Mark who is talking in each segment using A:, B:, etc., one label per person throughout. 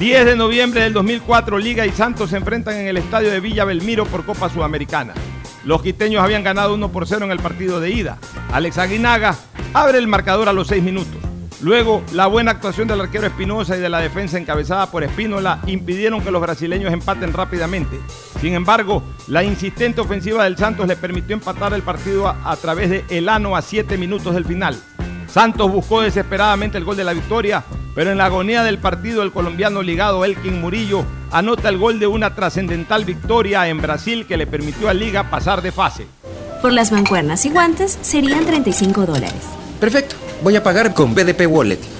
A: 10 de noviembre del 2004, Liga y Santos se enfrentan en el estadio de Villa Belmiro por Copa Sudamericana. Los quiteños habían ganado 1 por 0 en el partido de ida. Alex Aguinaga abre el marcador a los 6 minutos. Luego, la buena actuación del arquero Espinosa y de la defensa encabezada por Espínola impidieron que los brasileños empaten rápidamente. Sin embargo, la insistente ofensiva del Santos le permitió empatar el partido a, a través de Elano a 7 minutos del final. Santos buscó desesperadamente el gol de la victoria, pero en la agonía del partido el colombiano ligado Elkin Murillo anota el gol de una trascendental victoria en Brasil que le permitió a Liga pasar de fase.
B: Por las mancuernas y guantes serían 35 dólares.
C: Perfecto, voy a pagar con BDP Wallet.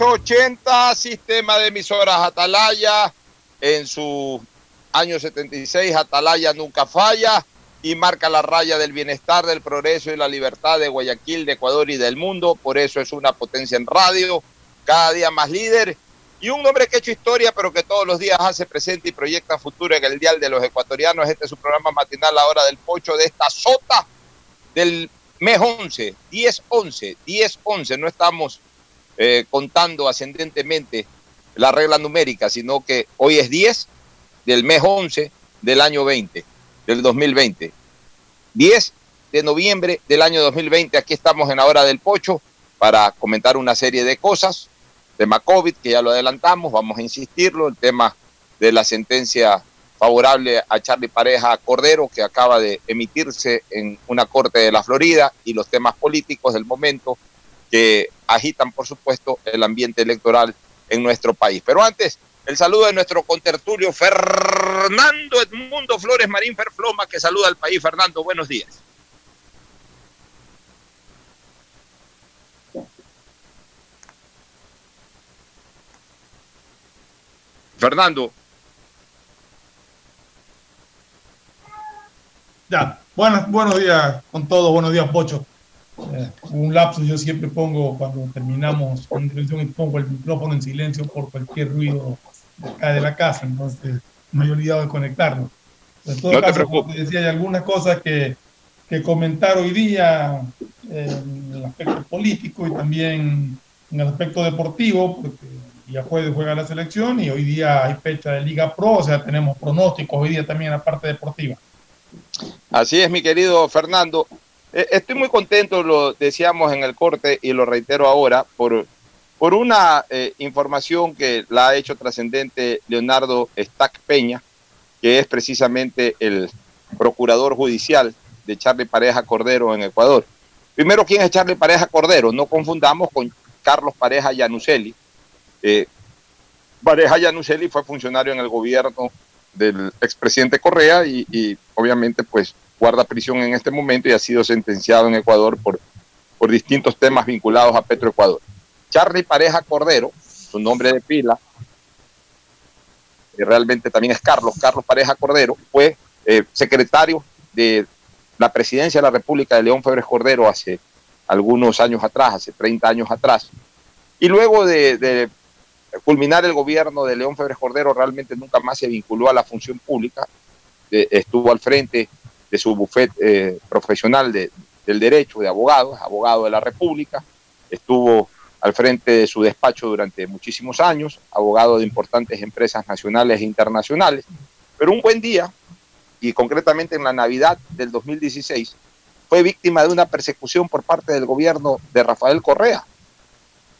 D: 680 Sistema de Emisoras Atalaya. En su año 76, Atalaya nunca falla y marca la raya del bienestar, del progreso y la libertad de Guayaquil, de Ecuador y del mundo. Por eso es una potencia en radio, cada día más líder y un hombre que ha hecho historia, pero que todos los días hace presente y proyecta futuro en el Dial de los Ecuatorianos. Este es su programa matinal, La Hora del Pocho, de esta sota del mes 11, 10-11, 10-11. No estamos eh, contando ascendentemente la regla numérica, sino que hoy es 10 del mes 11 del año 20, del 2020. 10 de noviembre del año 2020, aquí estamos en la hora del pocho para comentar una serie de cosas. Tema COVID, que ya lo adelantamos, vamos a insistirlo, el tema de la sentencia favorable a Charlie Pareja Cordero, que acaba de emitirse en una corte de la Florida, y los temas políticos del momento que agitan, por supuesto, el ambiente electoral en nuestro país. Pero antes, el saludo de nuestro contertulio Fernando Edmundo Flores Marín Ferfloma, que saluda al país. Fernando, buenos días. Fernando.
E: Ya, buenos, buenos días con todo, buenos días, Pocho. Eh, un lapso yo siempre pongo cuando terminamos con intervención y pongo el micrófono en silencio por cualquier ruido de acá de la casa, entonces me he olvidado de conectarlo. En todo
D: No te
E: caso,
D: preocupes.
E: como te decía, hay algunas cosas que, que comentar hoy día eh, en el aspecto político y también en el aspecto deportivo, porque día jueves juega la selección y hoy día hay fecha de Liga Pro, o sea, tenemos pronósticos hoy día también en la parte deportiva.
D: Así es, mi querido Fernando. Eh, estoy muy contento, lo decíamos en el corte y lo reitero ahora, por, por una eh, información que la ha hecho trascendente Leonardo Stack Peña, que es precisamente el procurador judicial de Charlie Pareja Cordero en Ecuador. Primero, ¿quién es Charlie Pareja Cordero? No confundamos con Carlos Pareja Yanuceli. Eh, Pareja Yanuceli fue funcionario en el gobierno del expresidente Correa y, y, obviamente pues guarda prisión en este momento y ha sido sentenciado en Ecuador por, por distintos temas vinculados a Petroecuador. Charlie Pareja Cordero, su nombre de pila, que realmente también es Carlos, Carlos Pareja Cordero, fue eh, secretario de la presidencia de la República de León Febres Cordero hace algunos años atrás, hace 30 años atrás. Y luego de, de culminar el gobierno de León Febres Cordero, realmente nunca más se vinculó a la función pública, eh, estuvo al frente de su bufete eh, profesional de, del derecho, de abogado, abogado de la República, estuvo al frente de su despacho durante muchísimos años, abogado de importantes empresas nacionales e internacionales, pero un buen día, y concretamente en la Navidad del 2016, fue víctima de una persecución por parte del gobierno de Rafael Correa,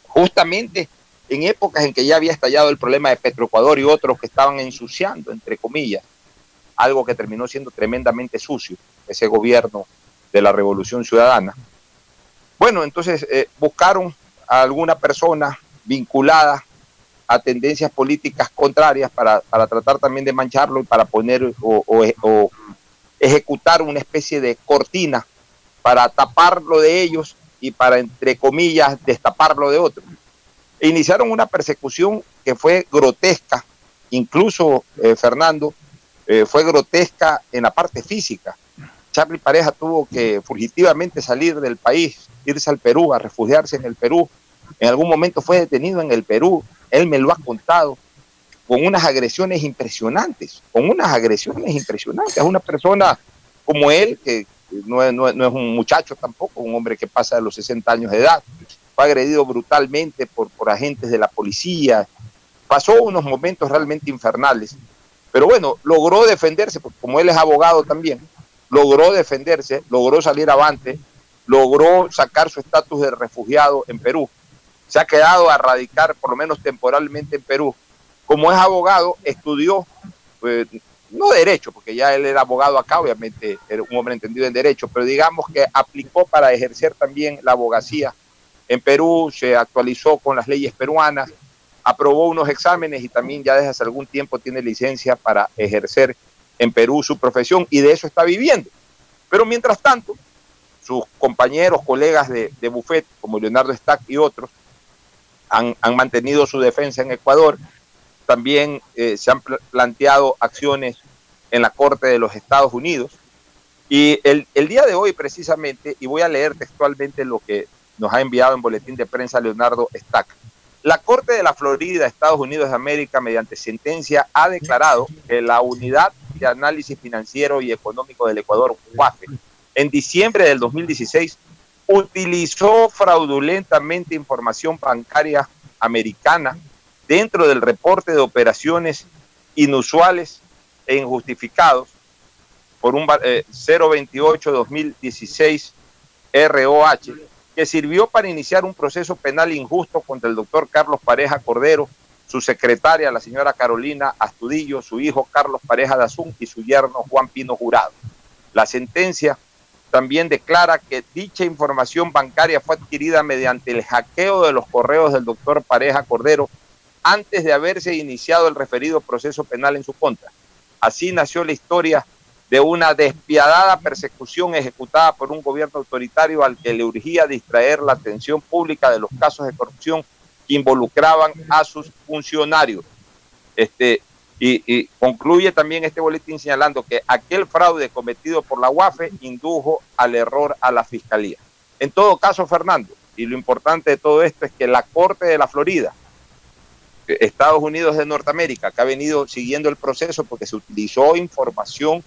D: justamente en épocas en que ya había estallado el problema de Petroecuador y otros que estaban ensuciando, entre comillas, algo que terminó siendo tremendamente sucio, ese gobierno de la Revolución Ciudadana. Bueno, entonces eh, buscaron a alguna persona vinculada a tendencias políticas contrarias para, para tratar también de mancharlo y para poner o, o, ejecutar una especie de cortina para taparlo de ellos y para, entre comillas, destaparlo de otros. E iniciaron una persecución que fue grotesca, incluso, eh, Fernando, eh, fue grotesca en la parte física. Charlie Pareja tuvo que fugitivamente salir del país, irse al Perú, a refugiarse en el Perú, en algún momento fue detenido en el Perú, él me lo ha contado, con unas agresiones impresionantes, con unas agresiones impresionantes. Es una persona como él, que no es, un muchacho tampoco, un hombre que pasa de los 60 años de edad, fue agredido brutalmente por agentes de la policía, pasó unos momentos realmente infernales, pero bueno, logró defenderse, porque como él es abogado también, logró defenderse, logró salir avante, logró sacar su estatus de refugiado en Perú se ha quedado a radicar por lo menos temporalmente en Perú. Como es abogado, estudió, pues, no derecho, porque ya él era abogado acá, obviamente era un hombre entendido en derecho, pero digamos que aplicó para ejercer también la abogacía en Perú, se actualizó con las leyes peruanas, aprobó unos exámenes y también ya desde hace algún tiempo tiene licencia para ejercer en Perú su profesión y de eso está viviendo. Pero mientras tanto, sus compañeros, colegas de, de Buffet, como Leonardo Stack y otros, han, mantenido su defensa en Ecuador. También eh, se han pl planteado acciones en la Corte de los Estados Unidos. Y el, el, día de hoy, precisamente, y voy a leer textualmente lo que nos ha enviado en boletín de prensa Leonardo Stack. La Corte de la Florida, Estados Unidos de América, mediante sentencia, ha declarado que la Unidad de Análisis Financiero y Económico del Ecuador, UAFE, en diciembre del 2016, utilizó fraudulentamente información bancaria americana dentro del reporte de operaciones inusuales e injustificados por un eh, 028-2016 ROH, que sirvió para iniciar un proceso penal injusto contra el doctor Carlos Pareja Cordero, su secretaria, la señora Carolina Astudillo, su hijo Carlos Pareja Dazún y su yerno Juan Pino Jurado. La sentencia también declara que dicha información bancaria fue adquirida mediante el hackeo de los correos del doctor Pareja Cordero antes de haberse iniciado el referido proceso penal en su contra. Así nació la historia de una despiadada persecución ejecutada por un gobierno autoritario al que le urgía distraer la atención pública de los casos de corrupción que involucraban a sus funcionarios. Este, y, y, concluye también este boletín señalando que aquel fraude cometido por la UAFE indujo al error a la fiscalía. En todo caso, Fernando, y lo importante de todo esto es que la Corte de la Florida, Estados Unidos de Norteamérica, que ha venido siguiendo el proceso porque se utilizó información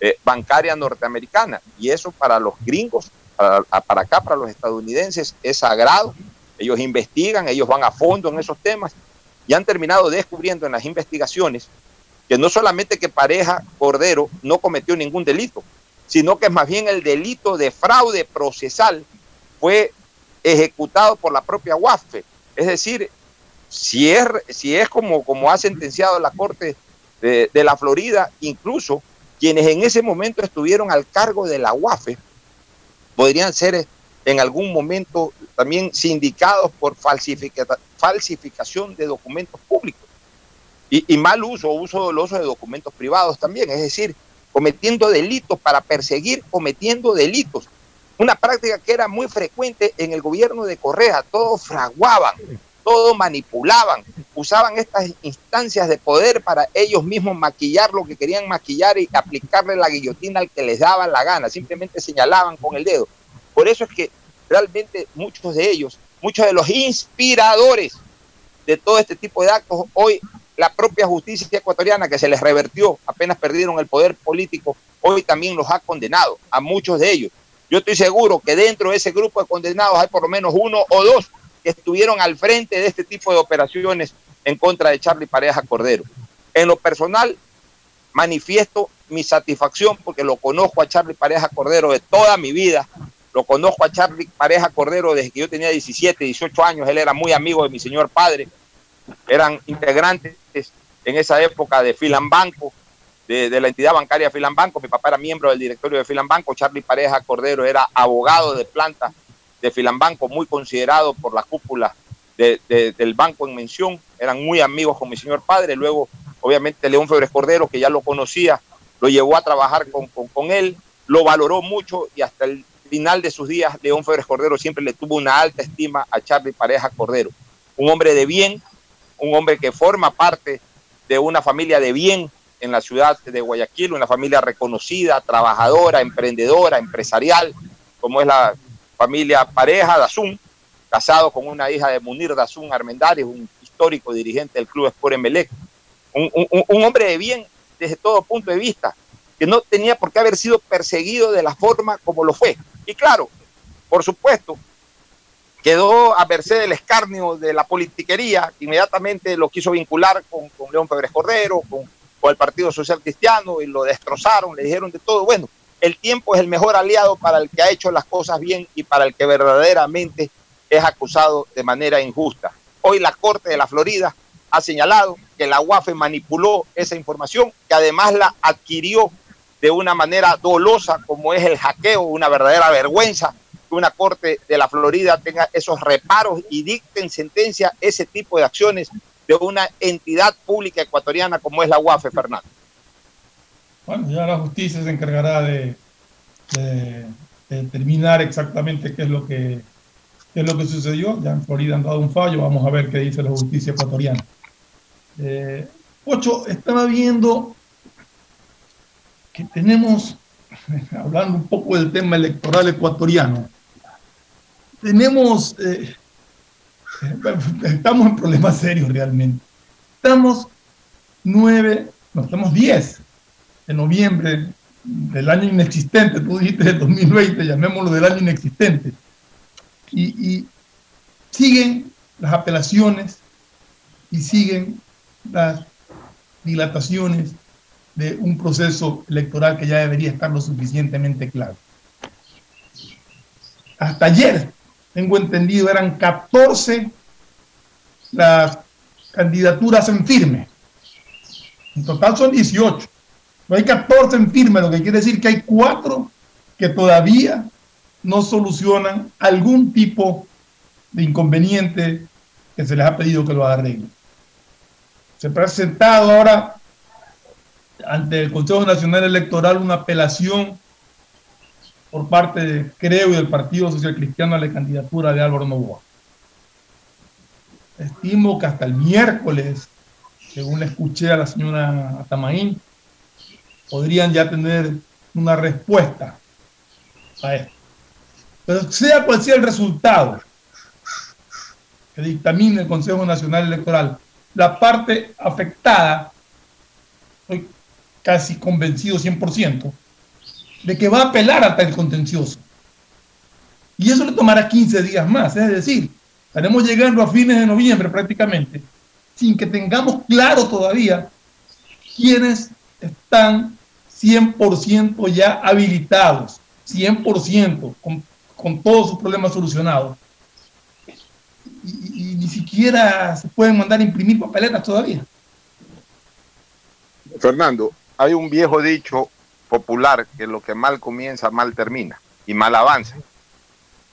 D: eh, bancaria norteamericana, y eso para los gringos, para, acá, para los estadounidenses, es sagrado Ellos investigan, ellos van a fondo en esos temas y han terminado descubriendo en las investigaciones que no solamente que pareja Cordero no cometió ningún delito, sino que más bien el delito de fraude procesal fue ejecutado por la propia UAFE. Es decir, si es, si es como, como ha sentenciado la Corte de la Florida, incluso quienes en ese momento estuvieron al cargo de la UAFE podrían ser en algún momento también sindicados por falsificación de documentos públicos y, mal uso o uso doloso de documentos privados también, es decir, cometiendo delitos para perseguir cometiendo delitos. Una práctica que era muy frecuente en el gobierno de Correa, todos fraguaban, todos manipulaban, usaban estas instancias de poder para ellos mismos maquillar lo que querían maquillar y aplicarle la guillotina al que les daba la gana, simplemente señalaban con el dedo. Por eso es que realmente muchos de ellos, muchos de los inspiradores de todo este tipo de actos, hoy la propia justicia ecuatoriana que se les revertió, apenas perdieron el poder político, hoy también los ha condenado, a muchos de ellos. Yo estoy seguro que dentro de ese grupo de condenados hay por lo menos uno o dos que estuvieron al frente de este tipo de operaciones en contra de Charlie Pareja Cordero. En lo personal, manifiesto mi satisfacción porque lo conozco a Charlie Pareja Cordero de toda mi vida. Lo conozco a Charlie Pareja Cordero desde que yo tenía 17, 18 años. Él era muy amigo de mi señor padre. Eran integrantes en esa época de Filambanco, de, de la entidad bancaria Filambanco. Mi papá era miembro del directorio de Filambanco. Charlie Pareja Cordero era abogado de planta de Filambanco, muy considerado por la cúpula del banco en mención. Eran muy amigos con mi señor padre. Luego, obviamente, León Febres Cordero, que ya lo conocía, lo llevó a trabajar con, con él, lo valoró mucho y hasta el final de sus días, León Febres Cordero siempre le tuvo una alta estima a Charlie Pareja Cordero. Un hombre de bien, un hombre que forma parte de una familia de bien en la ciudad de Guayaquil, una familia reconocida, trabajadora, emprendedora, empresarial, como es la familia Pareja Dazún, casado con una hija de Munir Dazún Armendáriz, un histórico dirigente del Club Sport Emelec. Un, un, hombre de bien desde todo punto de vista, que no tenía por qué haber sido perseguido de la forma como lo fue. Y claro, por supuesto, quedó a merced del escarnio de la politiquería, inmediatamente lo quiso vincular con, con León Febres Cordero, con, con el Partido Social Cristiano, y lo destrozaron, le dijeron de todo. Bueno, el tiempo es el mejor aliado para el que ha hecho las cosas bien y para el que verdaderamente es acusado de manera injusta. Hoy la Corte de la Florida ha señalado que la UAFE manipuló esa información, que además la adquirió de una manera dolosa, como es el hackeo, una verdadera vergüenza que una Corte de la Florida tenga esos reparos y dicten sentencia ese tipo de acciones de una entidad pública ecuatoriana como es la UAFE, Fernando.
E: Bueno, ya la justicia se encargará de, determinar exactamente qué es lo que es lo que sucedió. Ya en Florida han dado un fallo, vamos a ver qué dice la justicia ecuatoriana. Eh, Ocho, estaba viendo que tenemos, hablando un poco del tema electoral ecuatoriano, tenemos, eh, estamos en problemas serios realmente. Estamos nueve, no, estamos diez de noviembre del año inexistente, tú dijiste del 2020, llamémoslo del año inexistente. Y, siguen las apelaciones y siguen las dilataciones de un proceso electoral que ya debería estar lo suficientemente claro. Hasta ayer, tengo entendido, eran 14 las candidaturas en firme. En total son 18 hay 14 en firme, lo que quiere decir que hay cuatro que todavía no solucionan algún tipo de inconveniente que se les ha pedido que lo arreglen. Se ha presentado ahora ante el Consejo Nacional Electoral una apelación por parte de Creo y del Partido Social Cristiano a la candidatura de Álvaro Novoa. Estimo que hasta el miércoles, según le escuché a la señora Atamaín, podrían ya tener una respuesta a esto. Pero sea cual sea el resultado que dictamine el Consejo Nacional Electoral, la parte afectada, estoy casi convencido 100%, de que va a apelar hasta el contencioso. Y eso le tomará 15 días más. Es decir, Estaremos llegando a fines de noviembre prácticamente, sin que tengamos claro todavía quiénes están 100% ya habilitados, 100%, con, con todos sus problemas solucionados. Y, y ni siquiera se pueden mandar a imprimir papeletas todavía.
D: Fernando, hay un viejo dicho popular que lo que mal comienza, mal termina y mal avanza.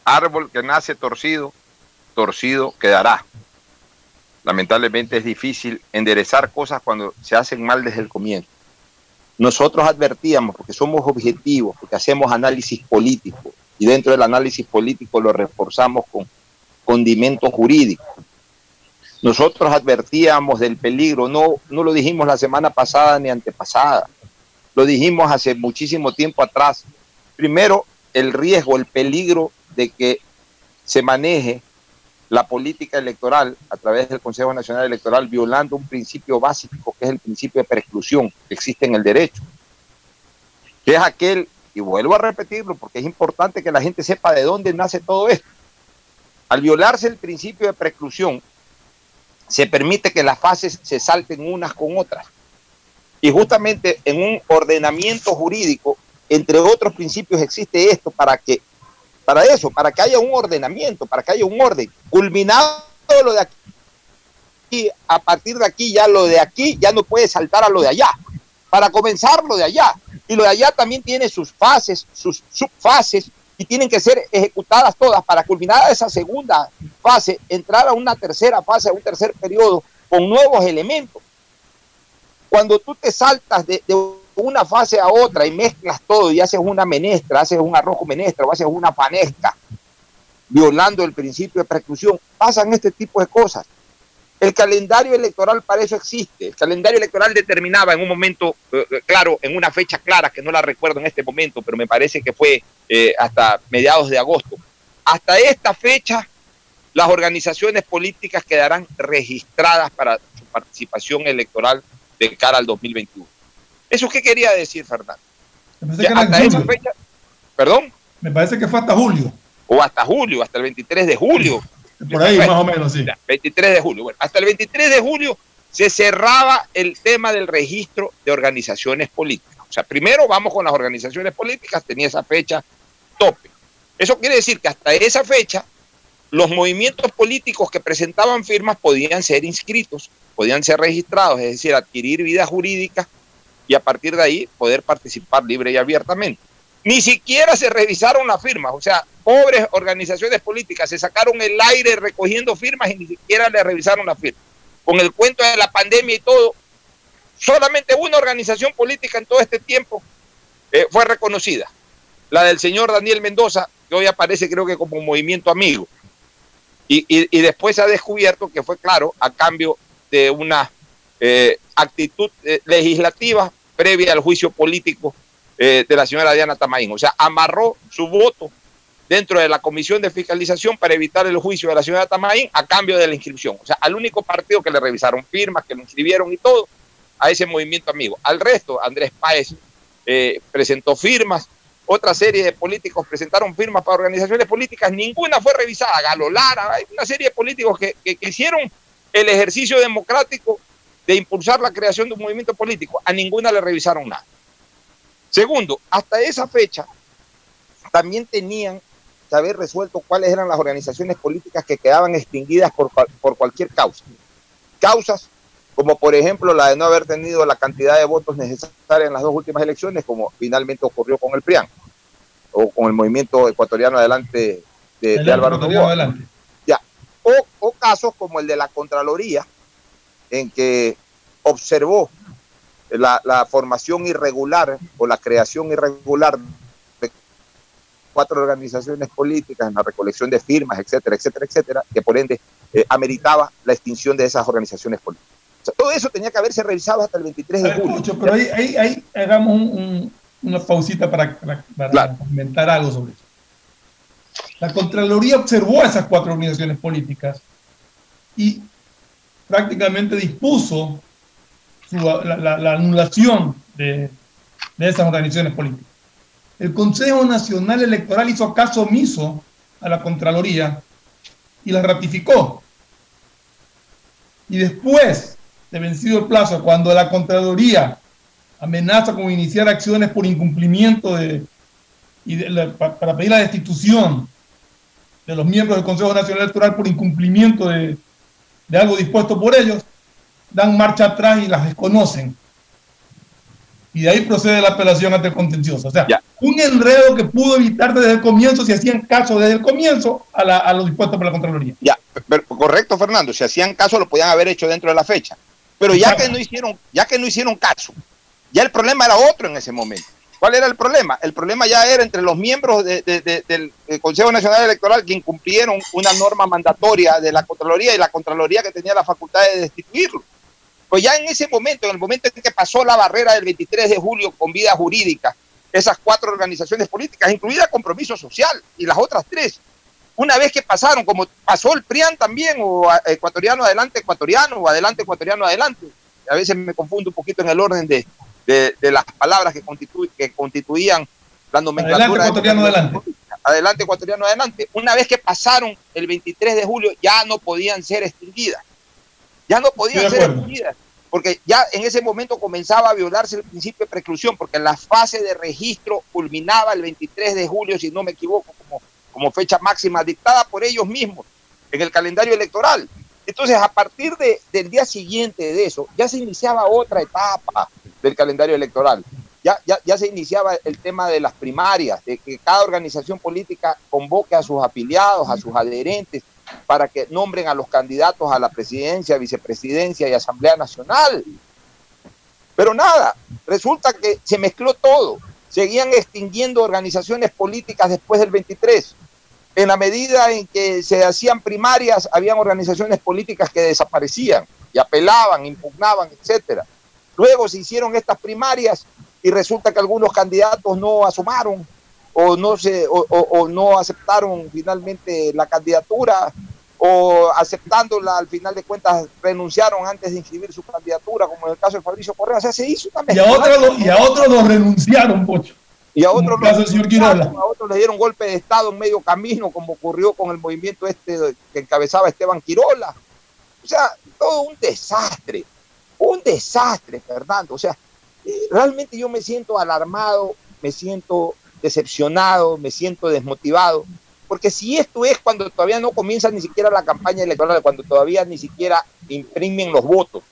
D: Árbol que nace torcido, torcido quedará. Lamentablemente es difícil enderezar cosas cuando se hacen mal desde el comienzo. Nosotros advertíamos, porque somos objetivos, porque hacemos análisis político, y dentro del análisis político lo reforzamos con condimentos jurídicos. Nosotros advertíamos del peligro, no, no lo dijimos la semana pasada ni antepasada, lo dijimos hace muchísimo tiempo atrás. Primero, el riesgo, el peligro de que se maneje la política electoral a través del Consejo Nacional Electoral violando un principio básico que es el principio de preclusión que existe en el derecho, que es aquel, y vuelvo a repetirlo porque es importante que la gente sepa de dónde nace todo esto. Al violarse el principio de preclusión, se permite que las fases se salten unas con otras. Y justamente en un ordenamiento jurídico, entre otros principios, existe esto para que, para eso, para que haya un ordenamiento, para que haya un orden. Culminado lo de aquí, y a partir de aquí ya lo de aquí ya no puede saltar a lo de allá. Para comenzar lo de allá. Y lo de allá también tiene sus fases, sus subfases, y tienen que ser ejecutadas todas para culminar esa segunda fase, entrar a una tercera fase, a un tercer periodo con nuevos elementos. Cuando tú te saltas de, de una fase a otra y mezclas todo y haces una menestra, haces un arrojo menestra o haces una panesca, violando el principio de preclusión, pasan este tipo de cosas. El calendario electoral para eso existe. El calendario electoral determinaba en un momento, eh, claro, en una fecha clara, que no la recuerdo en este momento, pero me parece que fue eh, hasta mediados de agosto. Hasta esta fecha, las organizaciones políticas quedarán registradas para su participación electoral de cara al 2021. ¿Eso qué quería decir, Fernando? Ya, hasta esa fecha, perdón.
E: Me parece que fue hasta julio.
D: O hasta julio, hasta el 23 de julio.
E: Por ahí, más o menos, sí.
D: 23 de julio. Bueno, hasta el 23 de julio se cerraba el tema del registro de organizaciones políticas. O sea, primero vamos con las organizaciones políticas, tenía esa fecha tope. Eso quiere decir que hasta esa fecha los movimientos políticos que presentaban firmas podían ser inscritos, podían ser registrados, es decir, adquirir vida jurídica y a partir de ahí poder participar libre y abiertamente. Ni siquiera se revisaron las firmas, o sea, pobres organizaciones políticas se sacaron el aire recogiendo firmas y ni siquiera le revisaron las firmas. Con el cuento de la pandemia y todo, solamente una organización política en todo este tiempo eh, fue reconocida, la del señor Daniel Mendoza, que hoy aparece creo que como movimiento amigo. Y, y, y después se ha descubierto que fue claro a cambio de una eh, actitud eh, legislativa previa al juicio político eh, de la señora Diana Tamaín. O sea, amarró su voto dentro de la comisión de fiscalización para evitar el juicio de la señora Tamaín a cambio de la inscripción. O sea, al único partido que le revisaron firmas, que lo inscribieron y todo, a ese movimiento amigo. Al resto, Andrés Páez eh, presentó firmas, otra serie de políticos presentaron firmas para organizaciones políticas, ninguna fue revisada. Galo Lara, hay una serie de políticos que, que, que hicieron el ejercicio democrático de impulsar la creación de un movimiento político, a ninguna le revisaron nada. Segundo, hasta esa fecha también tenían que haber resuelto cuáles eran las organizaciones políticas que quedaban extinguidas por, por cualquier causa. Causas como por ejemplo la de no haber tenido la cantidad de votos necesarios en las dos últimas elecciones, como finalmente ocurrió con el PRIAN, o con el movimiento ecuatoriano adelante de, de Álvaro Novoa. Ya. O, o casos como el de la Contraloría, en que observó la, la, formación irregular o la creación irregular de cuatro organizaciones políticas en la recolección de firmas, etcétera, etcétera, etcétera, que por ende eh, ameritaba la extinción de esas organizaciones políticas. O sea, todo eso tenía que haberse revisado hasta el 23 de julio.
E: Mucho, pero ahí, ahí, ahí, hagamos un, un, una pausita para, para, para claro. comentar algo sobre eso. La Contraloría observó a esas cuatro organizaciones políticas y prácticamente dispuso su, la, la, la, anulación de, de esas organizaciones políticas. El Consejo Nacional Electoral hizo caso omiso a la Contraloría y la ratificó. Y después de vencido el plazo, cuando la Contraloría amenaza con iniciar acciones por incumplimiento de, para pedir la destitución de los miembros del Consejo Nacional Electoral por incumplimiento de, de algo dispuesto por ellos, dan marcha atrás y las desconocen. Y de ahí procede la apelación ante el contencioso. O sea, un enredo que pudo evitar desde el comienzo, si hacían caso desde el comienzo a, la, a lo dispuesto por la Contraloría.
D: Ya, correcto, Fernando. Si hacían caso, lo podían haber hecho dentro de la fecha. Pero ya que no hicieron, ya que no hicieron caso, ya el problema era otro en ese momento. ¿Cuál era el problema? El problema ya era entre los miembros del Consejo Nacional Electoral que incumplieron una norma mandatoria de la Contraloría y la Contraloría que tenía la facultad de destituirlo. Pues ya en ese momento, en el momento en que pasó la barrera del 23 de julio con vida jurídica, esas cuatro organizaciones políticas, incluida Compromiso Social y las otras tres, una vez que pasaron, como pasó el PRIAN también, o Ecuatoriano Adelante Ecuatoriano, o Adelante Ecuatoriano Adelante, a veces me confundo un poquito en el orden de, de, las palabras que, que constituían la nomenclatura.
E: Adelante ecuatoriano adelante.
D: Adelante ecuatoriano adelante. Una vez que pasaron el 23 de julio, ya no podían ser extinguidas. Ya no podían ser extinguidas. Porque ya en ese momento comenzaba a violarse el principio de preclusión, porque la fase de registro culminaba el 23 de julio, si no me equivoco, como, como fecha máxima dictada por ellos mismos en el calendario electoral. Entonces, a partir de, del día siguiente de eso, ya se iniciaba otra etapa del calendario electoral. Ya, ya, ya se iniciaba el tema de las primarias, de que cada organización política convoque a sus afiliados, a sus adherentes, para que nombren a los candidatos a la presidencia, vicepresidencia y Asamblea Nacional. Pero nada, resulta que se mezcló todo. Seguían extinguiendo organizaciones políticas después del 23. En la medida en que se hacían primarias, habían organizaciones políticas que desaparecían y apelaban, impugnaban, etcétera. Luego se hicieron estas primarias y resulta que algunos candidatos no asomaron o no se o, no aceptaron finalmente la candidatura o aceptándola al final de cuentas renunciaron antes de inscribir su candidatura, como en el caso de Fabricio Correa. O sea, se hizo también.
E: Y a otros y a otros los renunciaron, Pocho.
D: Y a otros, a otros le dieron golpe de Estado en medio camino, como ocurrió con el movimiento este que encabezaba Esteban Quirola. O sea, todo un desastre un desastre, Fernando. O sea, eh, realmente yo me siento alarmado, me siento decepcionado, me siento desmotivado, porque si esto es cuando todavía no comienza ni siquiera la campaña electoral, cuando todavía ni siquiera imprimen los votos,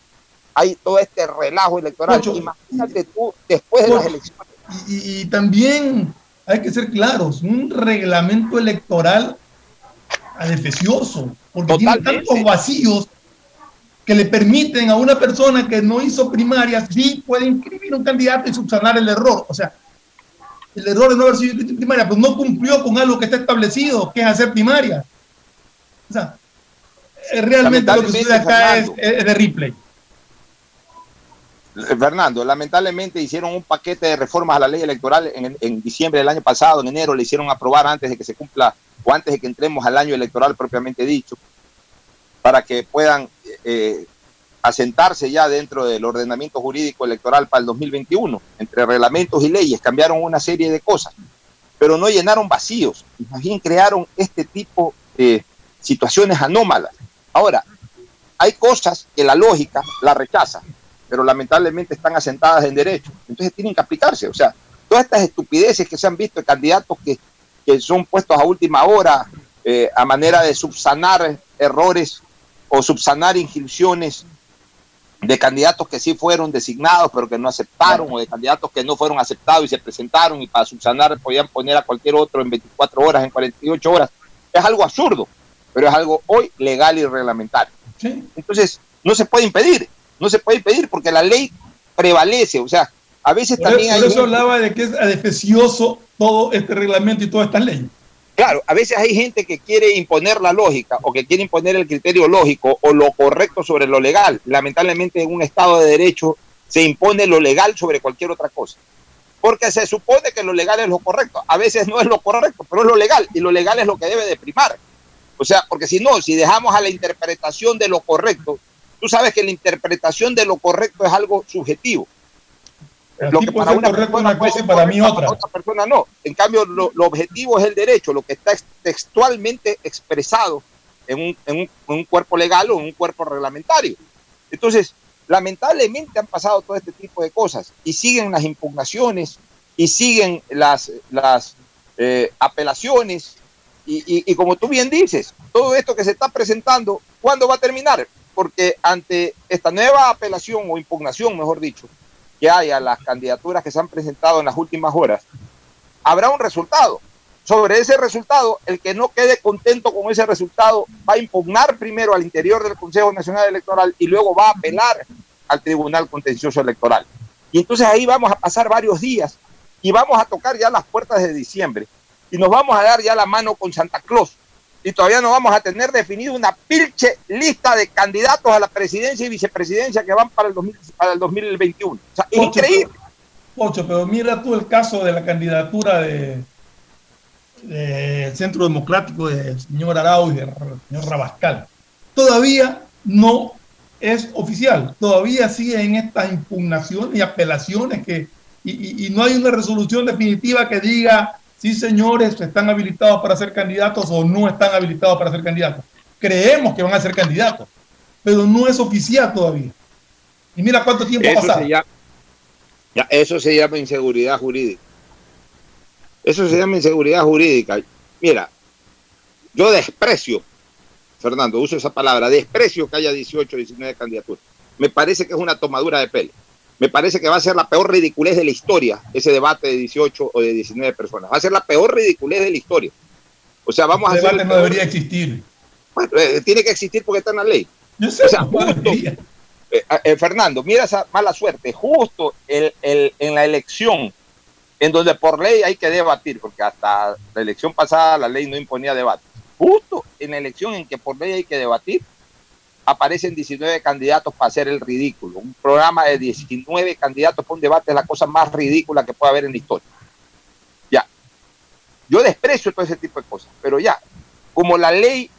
D: hay todo este relajo electoral. Imagínate tú después de las elecciones.
E: Y, también hay que ser claros, un reglamento electoral adefesioso, porque tiene tantos vacíos que le permiten a una persona que no hizo primarias, sí puede inscribir un candidato y subsanar el error. O sea, el error de no haber sido primaria, pues no cumplió con algo que está establecido, que es hacer primaria. O sea, realmente lo que sucede acá es, de replay.
D: Fernando, lamentablemente hicieron un paquete de reformas a la ley electoral en, diciembre del año pasado, en enero le hicieron aprobar antes de que se cumpla o antes de que entremos al año electoral propiamente dicho para que puedan eh, asentarse ya dentro del ordenamiento jurídico electoral para el 2021. Entre reglamentos y leyes cambiaron una serie de cosas, pero no llenaron vacíos, más crearon este tipo de situaciones anómalas. Ahora, hay cosas que la lógica la rechaza, pero lamentablemente están asentadas en derecho, entonces tienen que aplicarse. O sea, todas estas estupideces que se han visto de candidatos que, que son puestos a última hora eh, a manera de subsanar errores o subsanar inscripciones de candidatos que sí fueron designados pero que no aceptaron o de candidatos que no fueron aceptados y se presentaron y para subsanar podían poner a cualquier otro en 24 horas, en 48 horas. Es algo absurdo, pero es algo hoy legal y reglamentario. Entonces, no se puede impedir, no se puede impedir porque la ley prevalece, o sea, a veces también
E: hay... Por eso hablaba de que es adefesioso todo este reglamento y toda esta ley.
D: Claro, a veces hay gente que quiere imponer la lógica o que quiere imponer el criterio lógico o lo correcto sobre lo legal. Lamentablemente en un Estado de Derecho se impone lo legal sobre cualquier otra cosa. Porque se supone que lo legal es lo correcto. A veces no es lo correcto, pero es lo legal y lo legal es lo que debe de primar. O sea, porque si no, si dejamos a la interpretación de lo correcto, tú sabes que la interpretación de lo correcto es algo subjetivo
E: lo que para una persona puede para mí otra.
D: otra persona no. En cambio, lo, objetivo es el derecho, lo que está textualmente expresado en un, en un- en un cuerpo legal o en un cuerpo reglamentario. Entonces, lamentablemente han pasado todo este tipo de cosas y siguen las impugnaciones y siguen las, las eh, apelaciones y, y- y como tú bien dices, todo esto que se está presentando, ¿cuándo va a terminar? Porque ante esta nueva apelación o impugnación, mejor dicho, que hay a las candidaturas que se han presentado en las últimas horas, habrá un resultado. Sobre ese resultado, el que no quede contento con ese resultado va a impugnar primero al interior del Consejo Nacional Electoral y luego va a apelar al Tribunal Contencioso Electoral. Y entonces ahí vamos a pasar varios días y vamos a tocar ya las puertas de diciembre y nos vamos a dar ya la mano con Santa Claus. Y todavía no vamos a tener definido una pilche lista de candidatos a la presidencia y vicepresidencia que van para el, 2000 para el 2021. O sea,
E: Ocho,
D: increíble.
E: Pocho, pero mira tú el caso de la candidatura de, del Centro Democrático del señor Arau y del señor Rabascal. Todavía no es oficial, todavía siguen estas impugnaciones y apelaciones que, y, y- y no hay una resolución definitiva que diga sí señores están habilitados para ser candidatos o no están habilitados para ser candidatos. Creemos que van a ser candidatos, pero no es oficial todavía. Y mira cuánto tiempo ha pasado.
D: se, llama, ya, eso se llama inseguridad jurídica. Eso se llama inseguridad jurídica. Mira, yo desprecio, Fernando, uso esa palabra, desprecio que haya 18 o 19 candidaturas. Me parece que es una tomadura de pelo. Me parece que va a ser la peor ridiculez de la historia ese debate de 18 o de 19 personas. Va a ser la peor ridiculez de la historia. O sea, vamos a hacer.
E: debate no debería existir.
D: Bueno, eh, tiene que existir porque está en la ley.
E: Yo sé,
D: O sea, justo, eh, eh, Fernando, mira esa mala suerte. Justo el, el- en la elección, en donde por ley hay que debatir, porque hasta la elección pasada la ley no imponía debate. Justo en la elección en que por ley hay que debatir, aparecen 19 candidatos para hacer el ridículo. Un programa de 19 candidatos para un debate es la cosa más ridícula que puede haber en la historia. Ya. Yo desprecio todo ese tipo de cosas, pero ya, como la ley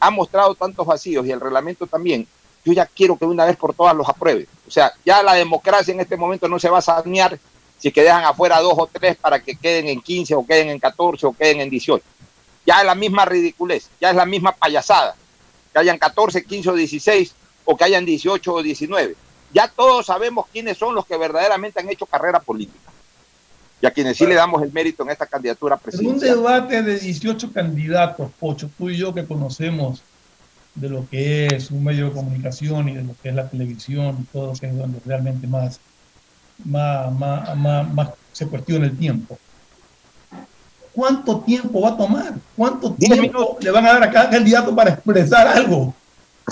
D: ha mostrado tantos vacíos y el reglamento también, yo ya quiero que una vez por todas los apruebe. O sea, ya la democracia en este momento no se va a sanear si que dejan afuera dos o tres para que queden en 15 o queden en 14 o queden en 18. Ya es la misma ridiculez, ya es la misma payasada. Que hayan 14, 15 o 16 o que hayan 18 o 19. Ya todos sabemos quiénes son los que verdaderamente han hecho carrera política. Y a quienes sí le damos el mérito en esta candidatura
E: En un
D: presidencial.
E: debate de 18 candidatos, Pocho, tú y yo que conocemos de lo que es un medio de comunicación y de lo que es la televisión todo lo que es donde realmente más, más, más, más, más se cuestiona el tiempo. ¿Cuánto tiempo va a tomar? ¿Cuánto
D: Diez
E: tiempo le van a dar a cada candidato para expresar algo?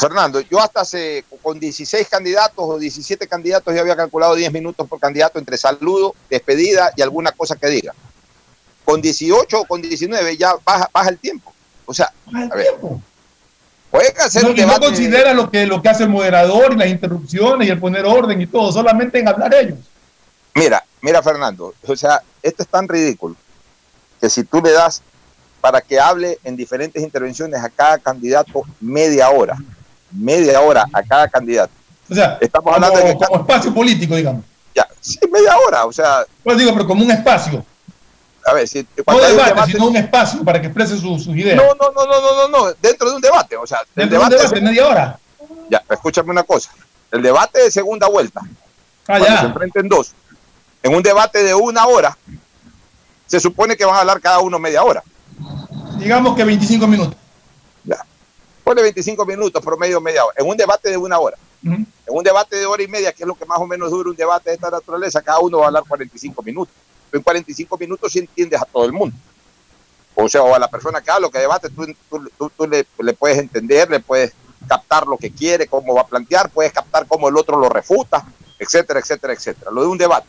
D: Fernando, yo hasta hace, con 16 candidatos o 17 candidatos ya había calculado 10 minutos por candidato entre saludo, despedida y alguna cosa que diga. Con 18 o con 19 ya baja, baja el tiempo. O sea,
E: Baja el tiempo.
D: hacer
E: No, no considera lo que, lo que hace el moderador y las interrupciones y el poner orden y todo, solamente en hablar ellos.
D: Mira, mira Fernando, o sea, esto es tan ridículo que si tú le das para que hable en diferentes intervenciones a cada candidato media hora, media hora a cada candidato.
E: O sea,
D: Estamos
E: como,
D: hablando de que
E: como espacio político, digamos.
D: ya, sí, media hora, o sea,
E: Pues digo, pero como un espacio.
D: a ver, si
E: No
D: un
E: debate,
D: debate-
E: sino un espacio para que exprese su- sus ideas.
D: No, no, no, no, no, no, no, dentro de un debate, o sea, el
E: Dentro de un
D: debate,
E: debate, media hora.
D: ya, escúchame una cosa, el debate de segunda vuelta,
E: Ah,
D: cuando se
E: ya.
D: enfrenten dos, en un debate de una hora, se supone que van a hablar cada uno media hora,
E: Digamos que 25 minutos.
D: ya, pone 25 minutos, promedio media hora, en un debate de una hora, en un debate de hora y media, que es lo que más o menos dura un debate de esta naturaleza, cada uno va a hablar 45 minutos, en 45 minutos sí entiendes a todo el mundo. O sea, o a la persona que habla, que debate, tú, tú- tú- tú le, le puedes entender, le puedes captar lo que quiere, cómo va a plantear, puedes captar cómo el otro lo refuta, etcétera, etcétera, etcétera. Lo de un debate.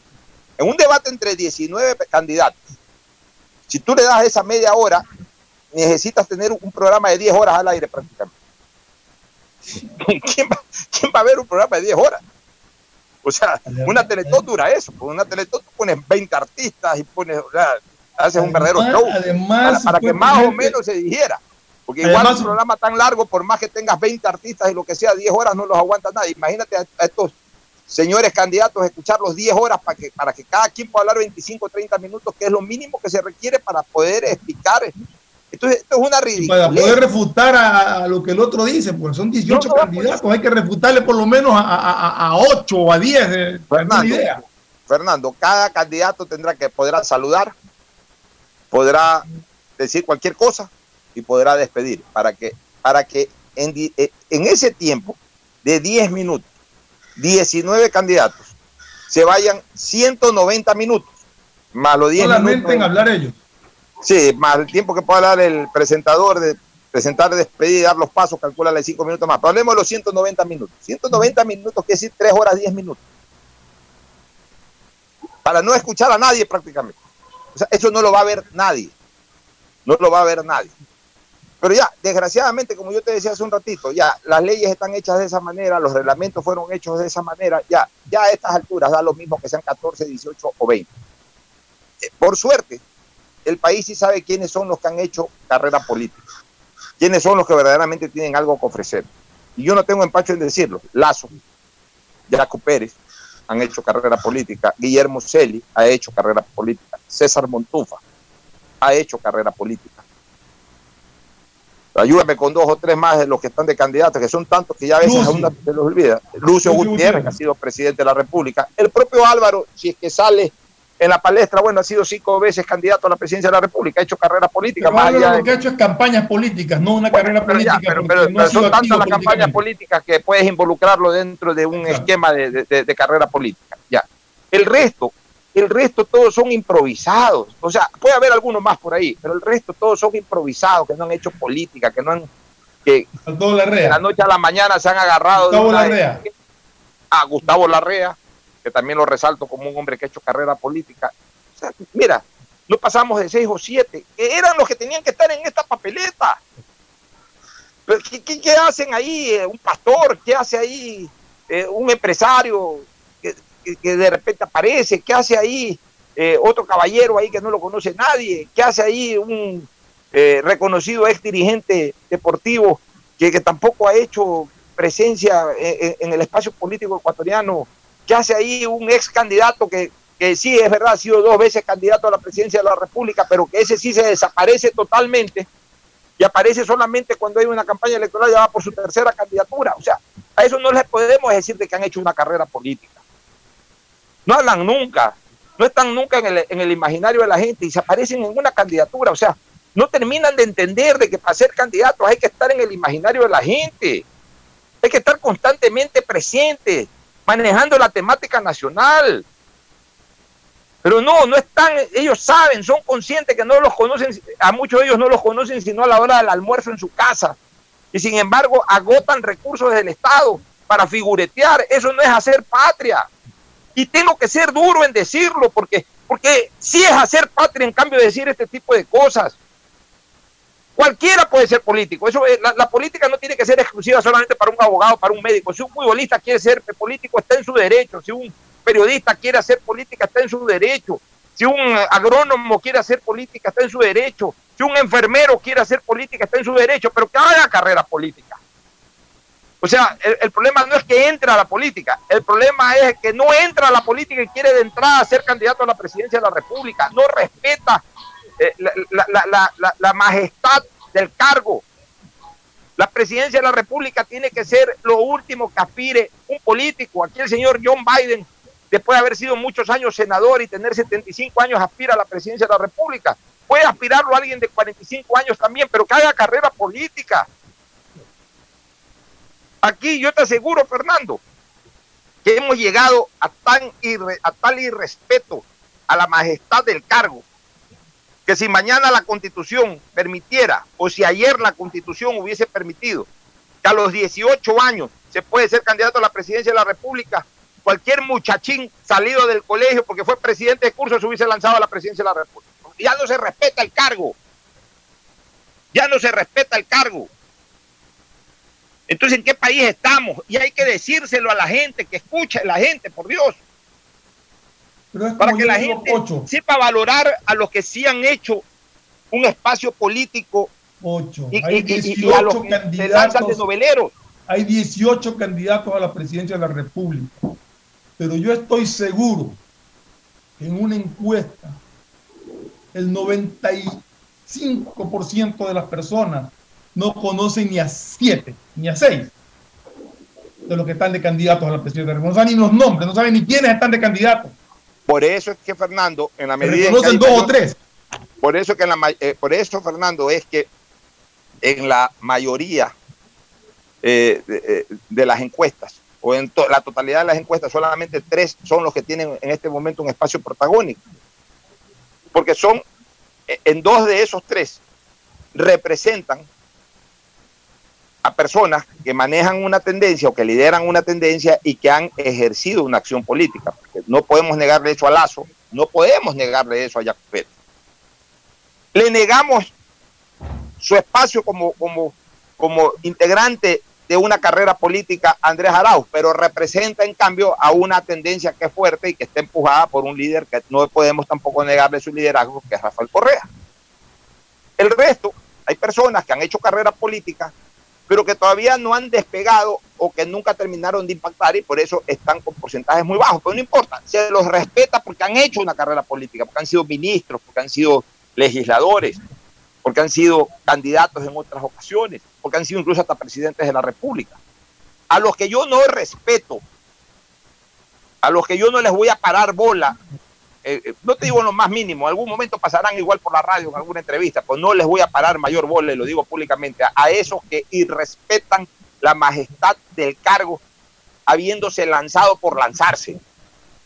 D: En un debate entre 19 pe- candidatos, si tú le das esa media hora, necesitas tener un programa de 10 horas al aire prácticamente. ¿Quién va, quién va a ver un programa de 10 horas? O sea, una teletón dura eso. Con una teletón tú pones 20 artistas y pones, o sea, haces un verdadero show
E: Además,
D: para, para que más o menos se dijera. Porque igual
E: Además-
D: un programa tan largo, por más que tengas 20 artistas y lo que sea, 10 horas no los aguanta nadie. Imagínate a, a estos señores candidatos escucharlos 10 horas para que, para que cada quien pueda hablar 25 o 30 minutos, que es lo mínimo que se requiere para poder explicar Entonces, esto es una ridiculez.
E: Para poder refutar a, a lo que el otro dice, pues son 18
D: No, no,
E: candidatos, hay que refutarle por lo menos a, a, a 8 o a 10. eh,
D: Fernando,
E: idea.
D: Fernando, cada candidato tendrá que podrá saludar, podrá decir cualquier cosa y podrá despedir para que para que en, eh, en ese tiempo de 10 minutos, 19 candidatos se vayan 190 minutos más los 10
E: Solamente
D: minutos
E: en hablar ellos.
D: Sí, más el tiempo que pueda dar el presentador de presentar, despedir y dar los pasos, calcúlale 5 minutos más. Pero hablemos de los 190 minutos. 190 minutos quiere decir 3 horas 10 minutos. Para no escuchar a nadie prácticamente. O sea, eso no lo va a ver nadie. No lo va a ver nadie. Pero ya, desgraciadamente, como yo te decía hace un ratito, ya las leyes están hechas de esa manera, los reglamentos fueron hechos de esa manera, ya, ya a estas alturas da lo mismo que sean 14, 18 o 20. Eh, Por suerte, el país sí sabe quiénes son los que han hecho carrera política, quiénes son los que verdaderamente tienen algo que ofrecer. Y yo no tengo empacho en decirlo. Lazo, Jaco Pérez han hecho carrera política, Guillermo Celi ha hecho carrera política, César Montufa ha hecho carrera política. Ayúdame con dos o tres más de los que están de candidatos, que son tantos que ya a veces
E: Lucio.
D: a uno se los olvida. Lucio
E: Lucio
D: Gutiérrez, que ha sido presidente de la República. El propio Álvaro, si es que sale en la palestra, bueno, ha sido cinco veces candidato a la presidencia de la República, ha hecho carrera política.
E: Pero
D: más
E: Álvaro
D: allá de-
E: lo que ha hecho es campañas políticas, no una
D: Bueno,
E: carrera
D: pero ya,
E: política.
D: pero- pero-
E: no
D: son tantas las campañas políticas que puedes involucrarlo dentro de un
E: Claro.
D: esquema de, de- de- de carrera política. Ya. El resto, el resto todos son improvisados. O sea, puede haber algunos más por ahí, pero el resto todos son improvisados, que no han hecho política, que no han, que
E: Faltó
D: de
E: la
D: la noche a la mañana se han agarrado de
E: Gustavo
D: una-
E: Larrea.
D: a Gustavo Larrea, que también lo resalto como un hombre que ha hecho carrera política. O sea, mira, no pasamos de seis o siete, que eran los que tenían que estar en esta papeleta. Pero, ¿Qué, qué- qué hacen ahí eh, un pastor? ¿Qué hace ahí eh, un empresario que, de repente aparece? ¿Qué hace ahí eh, otro caballero ahí que no lo conoce nadie? ¿Qué hace ahí un eh, reconocido ex dirigente deportivo que, que tampoco ha hecho presencia en, en- en el espacio político ecuatoriano? ¿Qué hace ahí un ex candidato que, que sí es verdad, ha sido dos veces candidato a la presidencia de la República, pero que ese sí se desaparece totalmente y aparece solamente cuando hay una campaña electoral ya va por su tercera candidatura? O sea, a eso no les podemos decir de que han hecho una carrera política. No hablan nunca, no están nunca en el, en el imaginario de la gente y se aparecen en una candidatura. O sea, no terminan de entender de que para ser candidatos hay que estar en el imaginario de la gente. Hay que estar constantemente presente, manejando la temática nacional. Pero no, no están, ellos saben, son conscientes que no los conocen, a muchos de ellos no los conocen sino a la hora del almuerzo en su casa. Y sin embargo agotan recursos del Estado para figuretear. Eso no es hacer patria. Y tengo que ser duro en decirlo, porque, porque sí es hacer patria en cambio de decir este tipo de cosas. Cualquiera puede ser político. Eso, es- la, la política no tiene que ser exclusiva solamente para un abogado, para un médico. Si un futbolista quiere ser político, está en su derecho. Si un periodista quiere hacer política, está en su derecho. Si un eh, agrónomo quiere hacer política, está en su derecho. Si un enfermero quiere hacer política, está en su derecho, pero que haga carrera política. O sea, el, problema no es que entre a la política, el problema es que no entra a la política y quiere de entrada ser candidato a la presidencia de la República, no respeta eh, la- la- la- la majestad del cargo. La presidencia de la República tiene que ser lo último que aspire un político. Aquí el señor John Biden, después de haber sido muchos años senador y tener 75 años, aspira a la presidencia de la República. Puede aspirarlo alguien de 45 años también, pero que haga carrera política. Aquí yo te aseguro, Fernando, que hemos llegado a, tan a tal irrespeto a la majestad del cargo, que si mañana la constitución permitiera, o si ayer la constitución hubiese permitido, que a los 18 años se puede ser candidato a la presidencia de la República, cualquier muchachín salido del colegio porque fue presidente de curso se hubiese lanzado a la presidencia de la República. Ya no se respeta el cargo. Ya no se respeta el cargo. Entonces, ¿en qué país estamos? Y hay que decírselo a la gente, que escuche la gente, por Dios, para que la gente sepa valorar a los que sí han hecho un espacio político
E: Pocho,
D: y,
E: hay
D: y- y- y a los
E: 18
D: lanzan de
E: candidatos
D: noveleros.
E: hay 18 candidatos a la presidencia de la República. Pero yo estoy seguro que en una encuesta el 5% de las personas no conocen ni a 7, ni a 6 de los que están de candidatos a la presidencia. No saben ni los nombres, no saben ni quiénes están de candidatos.
D: Por eso es que Fernando, en la medida
E: conocen dos o tres.
D: Por eso que en la, eh, por eso Fernando es que en la mayoría eh, de, eh, de, las encuestas o en to la totalidad de las encuestas solamente tres son los que tienen en este momento un espacio protagónico, porque son en dos de esos tres representan personas que manejan una tendencia o que lideran una tendencia y que han ejercido una acción política. Porque no podemos negarle eso a Lazo, no podemos negarle eso a Jacopet. Le negamos su espacio como, como, como integrante de una carrera política a Andrés Arauz, pero representa en cambio a una tendencia que es fuerte y que está empujada por un líder que no podemos tampoco negarle su liderazgo, que es Rafael Correa. El resto, hay personas que han hecho carrera política pero que todavía no han despegado o que nunca terminaron de impactar y por eso están con porcentajes muy bajos. Pero no importa, se los respeta porque han hecho una carrera política, porque han sido ministros, porque han sido legisladores, porque han sido candidatos en otras ocasiones, porque han sido incluso hasta presidentes de la República. A los que yo no respeto, a los que yo no les voy a parar bola eh, eh, no te digo lo más mínimo, en algún momento pasarán igual por la radio en alguna entrevista, pues no les voy a parar mayor bola, lo digo públicamente, a, esos que irrespetan la majestad del cargo, habiéndose lanzado por lanzarse,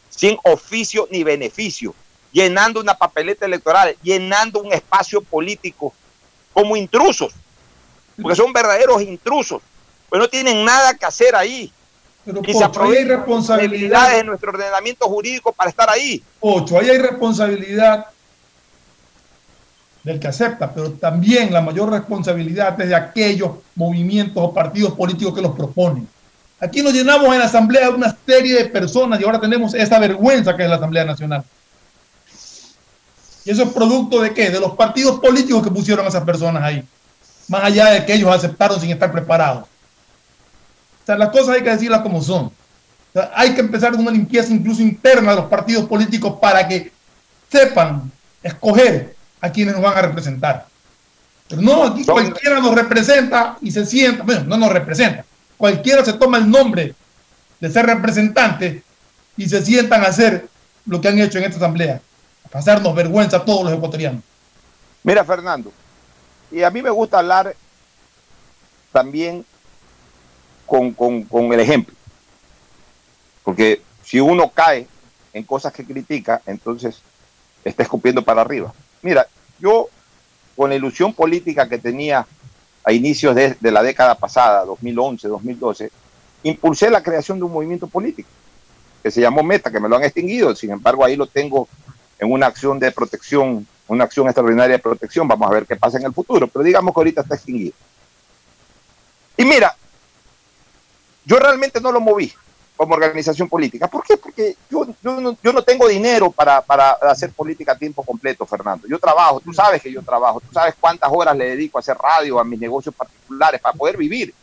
D: sin oficio ni beneficio, llenando una papeleta electoral, llenando un espacio político como intrusos, porque son verdaderos intrusos, pues no tienen nada que hacer ahí.
E: Pero, y se hay responsabilidad
D: en nuestro ordenamiento jurídico para estar ahí.
E: Ocho, ahí hay responsabilidad del que acepta, pero también la mayor responsabilidad es de aquellos movimientos o partidos políticos que los proponen. Aquí nos llenamos en la Asamblea de una serie de personas y ahora tenemos esa vergüenza que es la Asamblea Nacional. ¿Y eso es producto de qué? De los partidos políticos que pusieron a esas personas ahí. Más allá de que ellos aceptaron sin estar preparados. O sea, las cosas hay que decirlas como son. hay que empezar con una limpieza incluso interna de los partidos políticos para que sepan escoger a quienes nos van a representar. Pero no, aquí cualquiera nos representa y se sienta, bueno, no nos representa. Cualquiera se toma el nombre de ser representante y se sientan a hacer lo que han hecho en esta asamblea, a pasarnos vergüenza a todos los ecuatorianos.
D: Mira, Fernando, y a mí me gusta hablar también con, el ejemplo. Porque si uno cae en cosas que critica, entonces está escupiendo para arriba. Mira, yo con la ilusión política que tenía a inicios de, de, la década pasada, 2011, 2012, impulsé la creación de un movimiento político que se llamó Meta, que me lo han extinguido, sin embargo ahí lo tengo en una acción de protección, una acción extraordinaria de protección, vamos a ver qué pasa en el futuro, pero digamos que ahorita está extinguido. Y mira, yo realmente no lo moví como organización política. ¿Por qué? Porque yo, no, tengo dinero para, para, hacer política a tiempo completo, Fernando. Yo trabajo, tú sabes que yo trabajo, tú sabes cuántas horas le dedico a hacer radio, a mis negocios particulares, para poder vivir.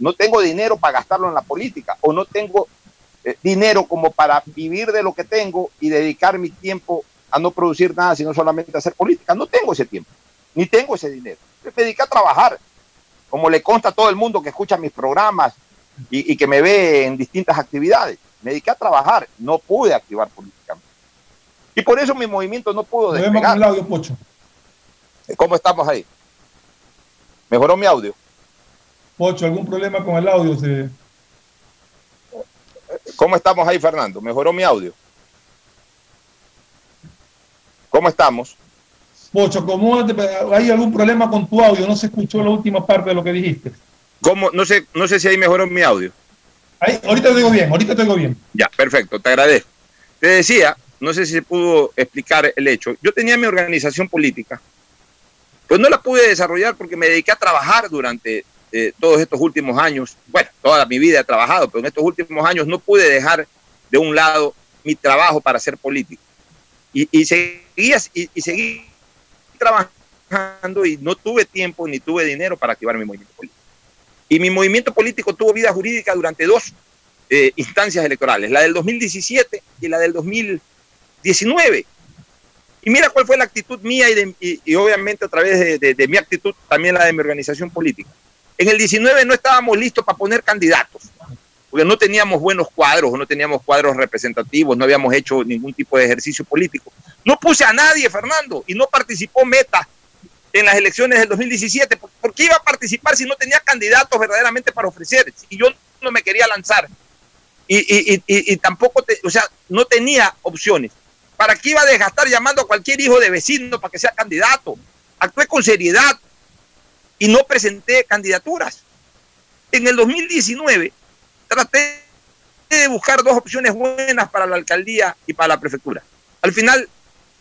D: No tengo dinero para gastarlo en la política o no tengo eh, dinero como para vivir de lo que tengo y dedicar mi tiempo a no producir nada, sino solamente a hacer política. No tengo ese tiempo, ni tengo ese dinero. Me dediqué a trabajar, como le consta a todo el mundo que escucha mis programas, y, que me ve en distintas actividades. Me dediqué a trabajar, no pude activar políticamente. Y por eso mi movimiento no pudo
E: despegar. audio, Pocho.
D: ¿Cómo estamos ahí? ¿Mejoró mi audio?
E: Pocho, ¿algún problema con el audio?
D: ¿Cómo estamos ahí, Fernando? ¿Mejoró mi audio? ¿Cómo estamos?
E: Pocho, ¿cómo hay algún problema con tu audio? No se escuchó la última parte de lo que dijiste.
D: ¿Cómo? No sé, no sé si ahí mejoró mi audio.
E: Ahí, ahorita te digo bien, ahorita te digo bien.
D: Ya, perfecto, te agradezco. Te decía, no sé si se pudo explicar el hecho. Yo tenía mi organización política, pues no la pude desarrollar porque me dediqué a trabajar durante eh, todos estos últimos años. Bueno, toda mi vida he trabajado, pero en estos últimos años no pude dejar de un lado mi trabajo para ser político. Y, y seguía, y, y seguí trabajando y no tuve tiempo ni tuve dinero para activar mi movimiento político. Y mi movimiento político tuvo vida jurídica durante dos eh, instancias electorales, la del 2017 y la del 2019. Y mira cuál fue la actitud mía y, de, obviamente a través de, de mi actitud también la de mi organización política. En el 19 no estábamos listos para poner candidatos, porque no teníamos buenos cuadros, no teníamos cuadros representativos, no habíamos hecho ningún tipo de ejercicio político. No puse a nadie, Fernando, y no participó Meta en las elecciones del 2017. ¿Por qué iba a participar si no tenía candidatos verdaderamente para ofrecer? Y yo no me quería lanzar. Y, y, y, y tampoco, o sea, no tenía opciones. ¿Para qué iba a desgastar llamando a cualquier hijo de vecino para que sea candidato? Actué con seriedad y no presenté candidaturas. En el 2019 traté de buscar dos opciones buenas para la alcaldía y para la prefectura. Al final,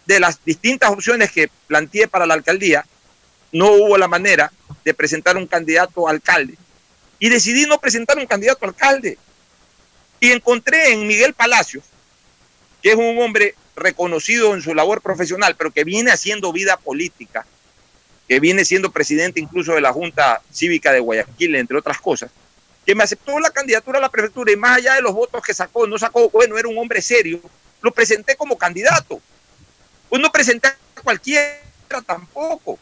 D: de las distintas opciones que planteé para la alcaldía, no hubo la manera de presentar un candidato alcalde. Y decidí no presentar un candidato alcalde. Y encontré en Miguel Palacios, que es un hombre reconocido en su labor profesional, pero que viene haciendo vida política, que viene siendo presidente incluso de la Junta Cívica de Guayaquil, entre otras cosas, que me aceptó la candidatura a la prefectura y más allá de los votos que sacó, no sacó, bueno, era un hombre serio, lo presenté como candidato. Pues no presenté a cualquiera tampoco.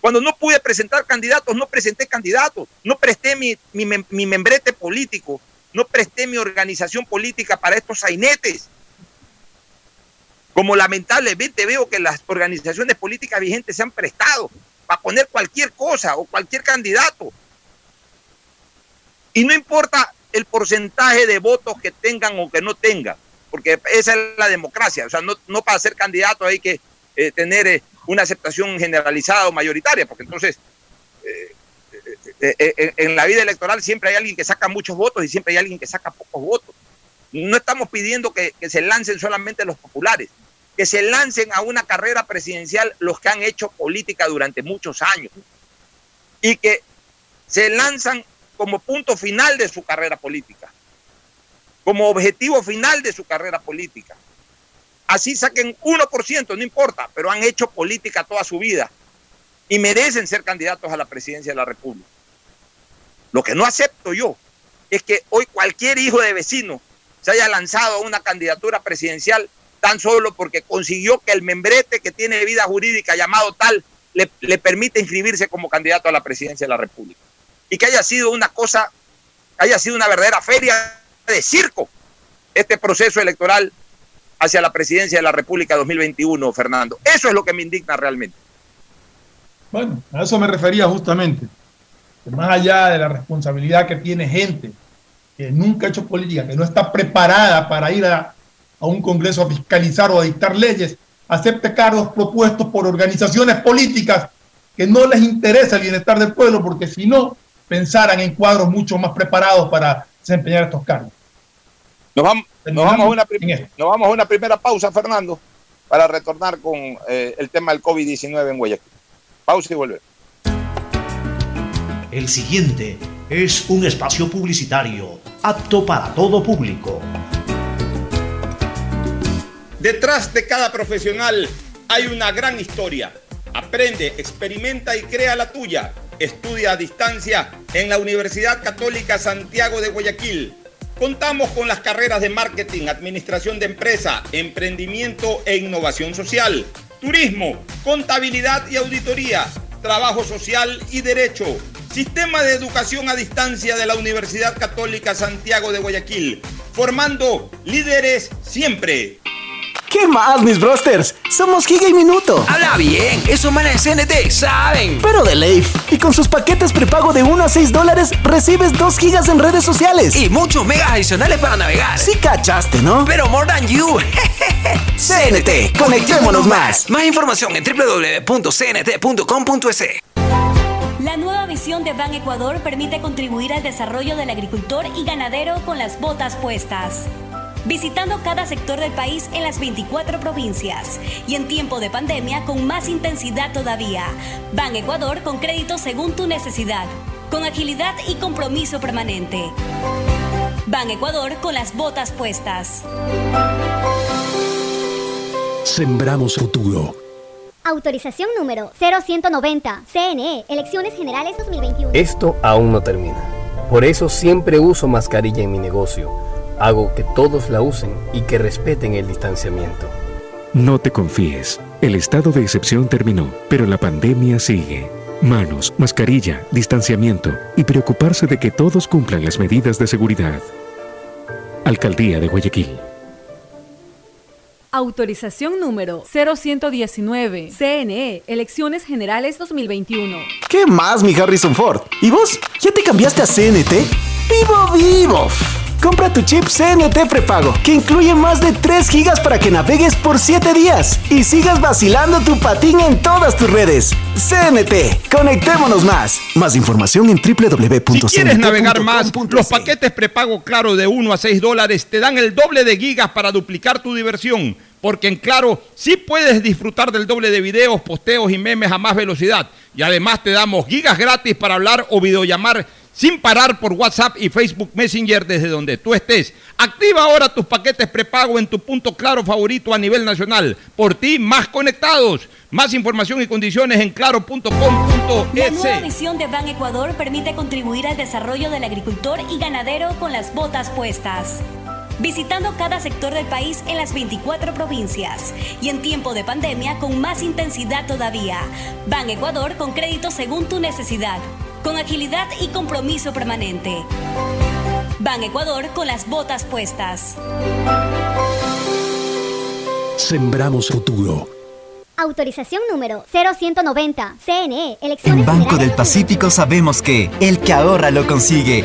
D: Cuando no pude presentar candidatos, no presenté candidatos, no presté mi, mi, mi membrete político, no presté mi organización política para estos sainetes. Como lamentablemente veo que las organizaciones políticas vigentes se han prestado para poner cualquier cosa o cualquier candidato. Y no importa el porcentaje de votos que tengan o que no tengan, porque esa es la democracia. O sea, no, no para ser candidato hay que eh, tener eh, una aceptación generalizada o mayoritaria, porque entonces eh, en la vida electoral siempre hay alguien que saca muchos votos y siempre hay alguien que saca pocos votos. No estamos pidiendo que, que se lancen solamente los populares, que se lancen a una carrera presidencial los que han hecho política durante muchos años y que se lanzan como punto final de su carrera política, como objetivo final de su carrera política. Así saquen 1%, no importa, pero han hecho política toda su vida y merecen ser candidatos a la presidencia de la República. Lo que no acepto yo es que hoy cualquier hijo de vecino se haya lanzado a una candidatura presidencial tan solo porque consiguió que el membrete que tiene vida jurídica llamado tal le, le, permite inscribirse como candidato a la presidencia de la República. Y que haya sido una cosa, haya sido una verdadera feria de circo este proceso electoral hacia la presidencia de la República 2021, Fernando. Eso es lo que me indigna realmente.
E: Bueno, a eso me refería justamente. Que más allá de la responsabilidad que tiene gente que nunca ha hecho política, que no está preparada para ir a, a un Congreso a fiscalizar o a dictar leyes, acepte cargos propuestos por organizaciones políticas que no les interesa el bienestar del pueblo, porque si no, pensaran en cuadros mucho más preparados para desempeñar estos cargos.
D: Nos vamos, nos vamos, a, una nos vamos a una primera pausa, Fernando, para retornar con eh, el tema del COVID-19 en Guayaquil. Pausa y volver.
F: El siguiente es un espacio publicitario apto para todo público.
A: Detrás de cada profesional hay una gran historia. Aprende, experimenta y crea la tuya. Estudia a distancia en la Universidad Católica Santiago de Guayaquil. Contamos con las carreras de marketing, administración de empresa, emprendimiento e innovación social, turismo, contabilidad y auditoría, trabajo social y derecho. Sistema de educación a distancia de la Universidad Católica Santiago de Guayaquil, formando líderes siempre.
G: ¿Qué más, mis brosters? Somos Giga y Minuto.
H: Habla bien, esos manes de CNT saben.
G: Pero de Leif. Y con sus paquetes prepago de 1 a 6 dólares, recibes 2 gigas en redes sociales.
H: Y muchos megas adicionales para navegar.
G: Sí cachaste, ¿no?
H: Pero more than you.
G: CNT, conectémonos más.
H: Más información en www.cnt.com.es.
B: La nueva visión de Ban Ecuador permite contribuir al desarrollo del agricultor y ganadero con las botas puestas visitando cada sector del país en las 24 provincias y en tiempo de pandemia con más intensidad todavía. Ban Ecuador con crédito según tu necesidad, con agilidad y compromiso permanente. Ban Ecuador con las botas puestas.
I: Sembramos futuro.
J: Autorización número 0190, CNE, Elecciones Generales 2021.
K: Esto aún no termina. Por eso siempre uso mascarilla en mi negocio Hago que todos la usen y que respeten el distanciamiento.
I: No te confíes. El estado de excepción terminó, pero la pandemia sigue. Manos, mascarilla, distanciamiento y preocuparse de que todos cumplan las medidas de seguridad. Alcaldía de Guayaquil.
L: Autorización número 0119. CNE, Elecciones Generales 2021.
G: ¿Qué más, mi Harrison Ford? ¿Y vos? ¿Ya te cambiaste a CNT? ¡Vivo, vivo! Compra tu chip CNT prepago, que incluye más de 3 gigas para que navegues por 7 días y sigas vacilando tu patín en todas tus redes. CNT, conectémonos más. Más información en www.cnt.com.
A: Si quieres navegar más, los paquetes prepago Claro de 1 a 6 dólares te dan el doble de gigas para duplicar tu diversión. Porque en Claro sí puedes disfrutar del doble de videos, posteos y memes a más velocidad. Y además te damos gigas gratis para hablar o videollamar sin parar por WhatsApp y Facebook Messenger desde donde tú estés. Activa ahora tus paquetes prepago en tu punto claro favorito a nivel nacional. Por ti, más conectados. Más información y condiciones en
B: La nueva
A: claro.com.es.
B: visión de Ban Ecuador permite contribuir al desarrollo del agricultor y ganadero con las botas puestas. Visitando cada sector del país en las 24 provincias y en tiempo de pandemia con más intensidad todavía. Ban Ecuador con crédito según tu necesidad, con agilidad y compromiso permanente. Ban Ecuador con las botas puestas.
I: Sembramos futuro.
J: Autorización número 0190. CNE, elecciones
M: En Banco del Pacífico sabemos que el que ahorra lo consigue.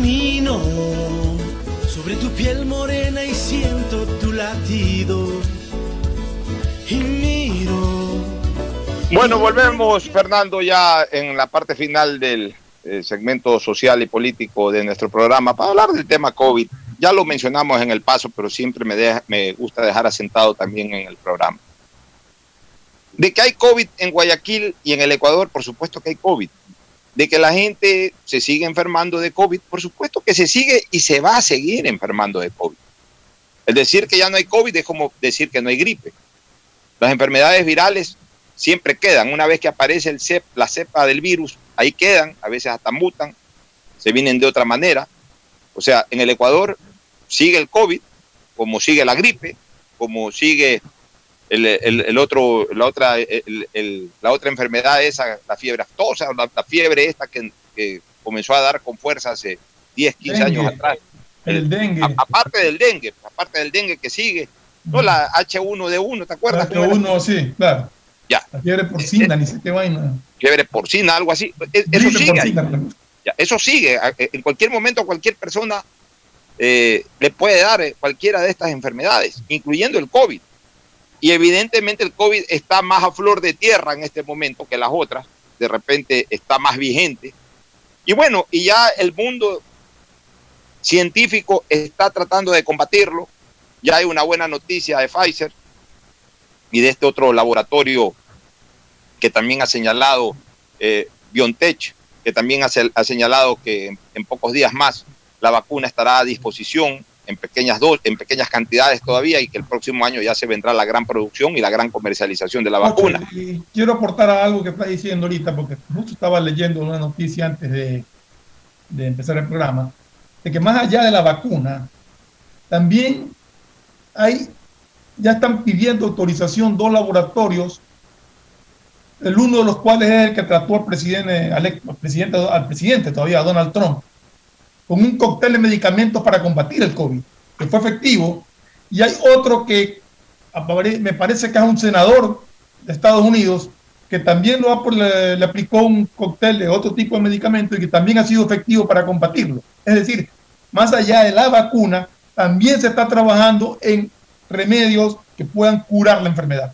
N: Camino sobre tu piel morena y siento tu latido. Y miro.
D: Bueno, volvemos, Fernando, ya en la parte final del eh, segmento social y político de nuestro programa para hablar del tema COVID. Ya lo mencionamos en el paso, pero siempre me, me gusta dejar asentado también en el programa. De que hay COVID en Guayaquil y en el Ecuador, por supuesto que hay COVID. De que la gente se sigue enfermando de COVID, por supuesto que se sigue y se va a seguir enfermando de COVID. El decir que ya no hay COVID es como decir que no hay gripe. Las enfermedades virales siempre quedan. Una vez que aparece la cepa del virus, ahí quedan, a veces hasta mutan, se vienen de otra manera. O sea, en el Ecuador sigue el COVID, como sigue la gripe, como sigue el, el- el otro, la, otra, el- la otra enfermedad esa, la fiebre aftosa, la, la fiebre esta que, que comenzó a dar con fuerza hace 10, 15
E: Dengue.
D: años atrás.
E: El dengue.
D: A- aparte del dengue, aparte del dengue que sigue, no la H1D1, ¿te acuerdas?
E: Parte uno, sí, claro.
D: Ya.
E: La fiebre porcina, ni sé qué vaina.
D: Fiebre porcina, algo así. E- Eso sigue ahí.
E: porcina.
D: Ya, eso sigue. En cualquier momento, cualquier persona eh, le puede dar eh, cualquiera de estas enfermedades, incluyendo el COVID. Y evidentemente el COVID está más a flor de tierra en este momento que las otras. De repente está más vigente. Y bueno, y ya el mundo científico está tratando de combatirlo. Ya hay una buena noticia de Pfizer y de este otro laboratorio que también ha señalado eh, BioNTech, que también ha, se- ha señalado que en pocos días más la vacuna estará a disposición en pequeñas, do- en pequeñas cantidades todavía y que el próximo año ya se vendrá la gran producción y la gran comercialización de la vacuna.
E: Y quiero aportar a algo que está diciendo ahorita, porque justo estaba leyendo una noticia antes de, de empezar el programa, de que más allá de la vacuna, también hay, ya están pidiendo autorización dos laboratorios, el uno de los cuales es el que trató al presidente, al, presidente, al presidente todavía, Donald Trump, con un cóctel de medicamentos para combatir el COVID, que fue efectivo, y hay otro que me parece que es un senador de Estados Unidos que también lo ha, le aplicó un cóctel de otro tipo de medicamento y que también ha sido efectivo para combatirlo. Es decir, más allá de la vacuna, también se está trabajando en remedios que puedan curar la enfermedad.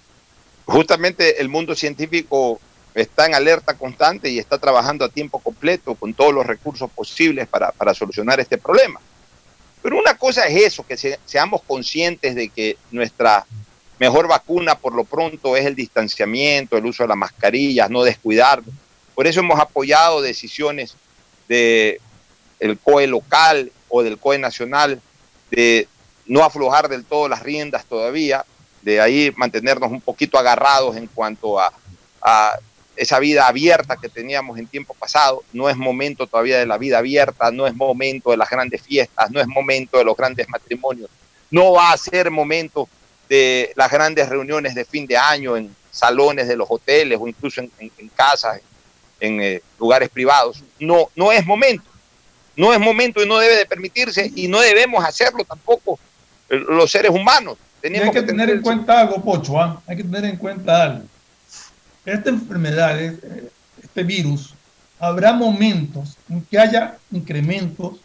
D: Justamente el mundo científico está en alerta constante y está trabajando a tiempo completo con todos los recursos posibles para, para solucionar este problema. Pero una cosa es eso, que se- seamos conscientes de que nuestra mejor vacuna por lo pronto es el distanciamiento, el uso de las mascarillas, no descuidarnos. Por eso hemos apoyado decisiones del COE local o del COE nacional de no aflojar del todo las riendas todavía, de ahí mantenernos un poquito agarrados en cuanto a esa vida abierta que teníamos en tiempo pasado. No es momento todavía de la vida abierta, no es momento de las grandes fiestas, no es momento de los grandes matrimonios, no va a ser momento de las grandes reuniones de fin de año en salones de los hoteles o incluso en, en- en casas, en eh, lugares privados. No, no es momento. No es momento y no debe de permitirse y no debemos hacerlo tampoco eh, los seres humanos.
E: Y
D: Tenemos
E: hay que tener en cuenta algo, Pocho, ¿ah? hay que tener en cuenta algo. Esta enfermedad, este virus, habrá momentos en que haya incrementos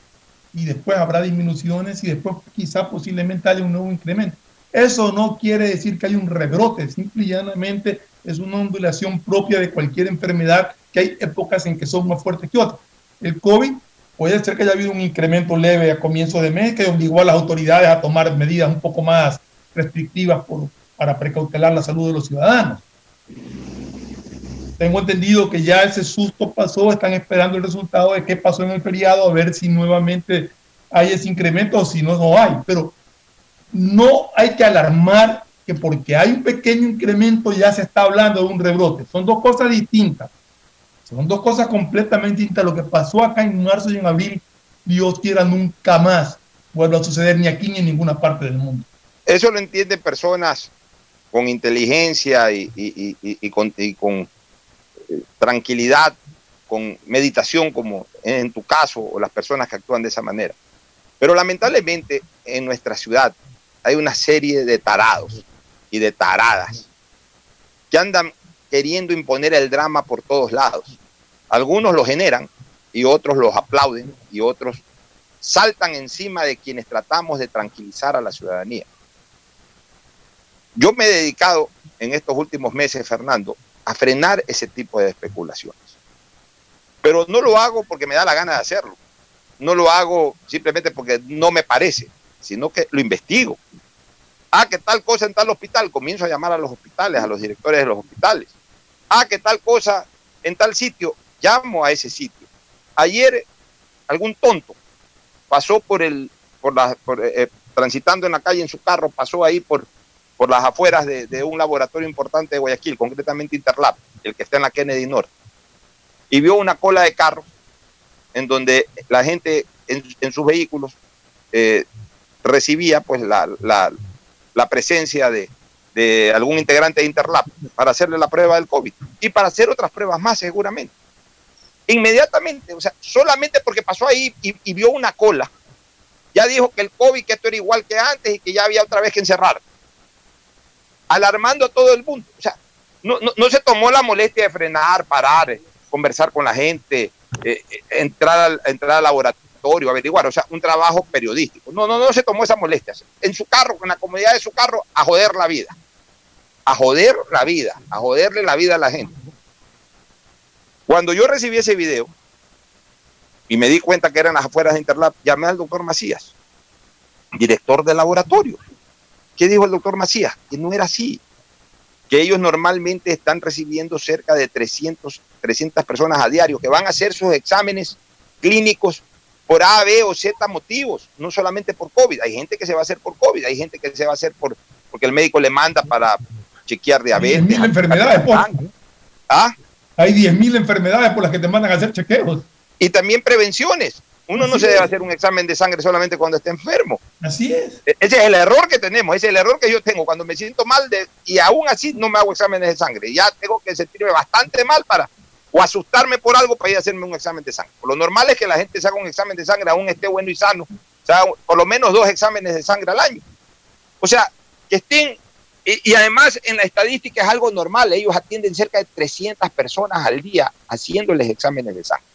E: y después habrá disminuciones y después quizá posiblemente haya un nuevo incremento. Eso no quiere decir que hay un rebrote, simple y llanamente es una ondulación propia de cualquier enfermedad que hay épocas en que son más fuertes que otras. El COVID puede ser que haya habido un incremento leve a comienzo de mes que obligó a las autoridades a tomar medidas un poco más restrictivas por- para precautelar la salud de los ciudadanos. Tengo entendido que ya ese susto pasó, están esperando el resultado de qué pasó en el feriado, a ver si nuevamente hay ese incremento o si no, no hay. Pero no hay que alarmar que porque hay un pequeño incremento ya se está hablando de un rebrote. Son dos cosas distintas. Son dos cosas completamente distintas. Lo que pasó acá en marzo y en abril, Dios quiera, nunca más vuelva a suceder ni aquí ni en ninguna parte del mundo.
D: Eso lo entienden personas con inteligencia y, con, tranquilidad, con meditación, como en tu caso, o las personas que actúan de esa manera. Pero lamentablemente en nuestra ciudad hay una serie de tarados y de taradas que andan queriendo imponer el drama por todos lados. Algunos lo generan y otros los aplauden y otros saltan encima de quienes tratamos de tranquilizar a la ciudadanía. Yo me he dedicado en estos últimos meses, Fernando, a frenar ese tipo de especulaciones. Pero no lo hago porque me da la gana de hacerlo. No lo hago simplemente porque no me parece, sino que lo investigo. Ah, que tal cosa en tal hospital, comienzo a llamar a los hospitales, a los directores de los hospitales. Ah, que tal cosa en tal sitio, llamo a ese sitio. Ayer algún tonto pasó por el, por la, por, eh, transitando en la calle en su carro, pasó ahí por, por las afueras de, un laboratorio importante de Guayaquil, concretamente Interlab, el que está en la Kennedy Norte, y vio una cola de carros en donde la gente en, sus vehículos eh, recibía pues la, la, la presencia de, de algún integrante de Interlab para hacerle la prueba del COVID y para hacer otras pruebas más seguramente. Inmediatamente, o sea, solamente porque pasó ahí y, y vio una cola, ya dijo que el COVID, que esto era igual que antes y que ya había otra vez que encerrar. Alarmando a todo el mundo. O sea, no, no, no se tomó la molestia de frenar, parar, eh, conversar con la gente, eh, eh, entrar, al, entrar al laboratorio, averiguar, o sea, un trabajo periodístico. No, no, no se tomó esa molestia. En su carro, con la comodidad de su carro, a joder la vida. A joder la vida, a joderle la vida a la gente. Cuando yo recibí ese video y me di cuenta que eran las afueras de Interlab, llamé al doctor Macías, director del laboratorio. ¿Qué dijo el doctor Macías? Que no era así, que ellos normalmente están recibiendo cerca de 300, 300 personas a diario que van a hacer sus exámenes clínicos por A, B o Z motivos, no solamente por COVID. Hay gente que se va a hacer por COVID, hay gente que se va a hacer por porque el médico le manda para chequear diabetes.
E: 10.000 enfermedades, Pocho.
D: ¿Ah?
E: Hay 10.000 enfermedades por las que te mandan a hacer chequeos.
D: Y también prevenciones. Uno no se debe hacer un examen de sangre solamente cuando está enfermo.
E: Así es.
D: E- Ese es el error que tenemos, ese es el error que yo tengo cuando me siento mal de, y aún así no me hago exámenes de sangre. Ya tengo que sentirme bastante mal para o asustarme por algo para ir a hacerme un examen de sangre. Lo normal es que la gente se haga un examen de sangre aún esté bueno y sano, o sea, por lo menos dos exámenes de sangre al año. O sea, que estén, y, y además en la estadística es algo normal, ellos atienden cerca de 300 personas al día haciéndoles exámenes de sangre.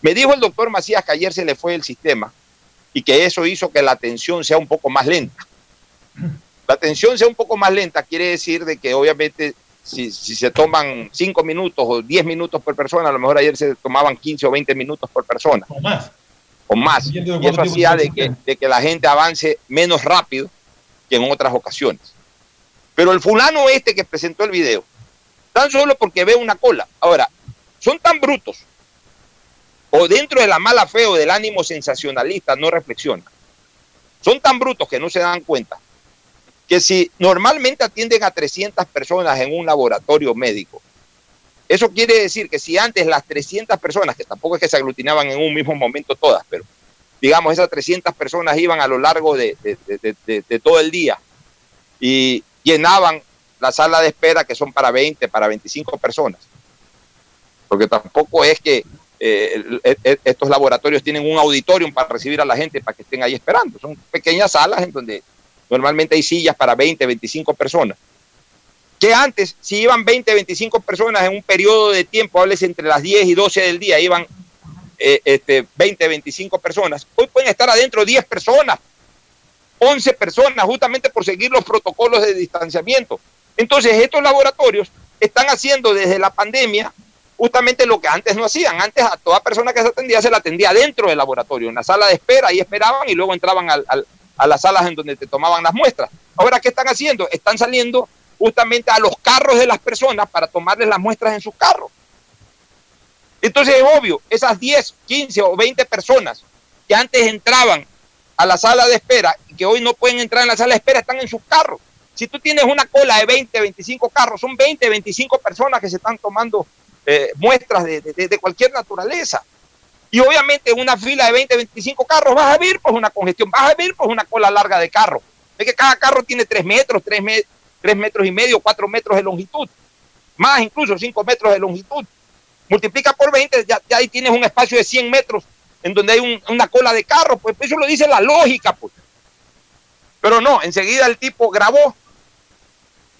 D: Me dijo el doctor Macías que ayer se le fue el sistema y que eso hizo que la atención sea un poco más lenta. La atención sea un poco más lenta quiere decir de que obviamente si, si se toman 5 minutos o 10 minutos por persona, a lo mejor ayer se tomaban 15 o 20 minutos por persona.
E: O más.
D: O más. Y eso hacía de que, de que la gente avance menos rápido que en otras ocasiones. Pero el fulano este que presentó el video, tan solo porque ve una cola. Ahora, son tan brutos, o dentro de la mala fe o del ánimo sensacionalista no reflexionan. Son tan brutos que no se dan cuenta que si normalmente atienden a 300 personas en un laboratorio médico, eso quiere decir que si antes las 300 personas, que tampoco es que se aglutinaban en un mismo momento todas, pero digamos esas 300 personas iban a lo largo de, de- todo el día y llenaban la sala de espera que son para 20, para 25 personas. Porque tampoco es que eh, el- estos laboratorios tienen un auditorium para recibir a la gente para que estén ahí esperando. Son pequeñas salas en donde normalmente hay sillas para 20, 25 personas. Que antes, si iban 20, 25 personas en un periodo de tiempo, hables entre las 10 y 12 del día, iban eh, este, 20, 25 personas. Hoy pueden estar adentro 10 personas, 11 personas, justamente por seguir los protocolos de distanciamiento. Entonces, estos laboratorios están haciendo desde la pandemia justamente lo que antes no hacían. Antes a toda persona que se atendía se la atendía dentro del laboratorio, en la sala de espera, ahí esperaban y luego entraban al- a las salas en donde te tomaban las muestras. Ahora, ¿qué están haciendo? Están saliendo justamente a los carros de las personas para tomarles las muestras en sus carros. Entonces es obvio, esas 10, 15 o 20 personas que antes entraban a la sala de espera y que hoy no pueden entrar en la sala de espera están en sus carros. Si tú tienes una cola de 20, 25 carros, son 20, 25 personas que se están tomando eh, muestras de, de- cualquier naturaleza. Y obviamente en una fila de 20, 25 carros vas a ver pues una congestión, vas a ver pues una cola larga de carros. Es que cada carro tiene 3 metros, 3, metros y medio, 4 metros de longitud, más incluso 5 metros de longitud. Multiplica por 20, ya, ahí tienes un espacio de 100 metros en donde hay un- una cola de carros, pues eso lo dice la lógica, pues. Pero no, enseguida el tipo grabó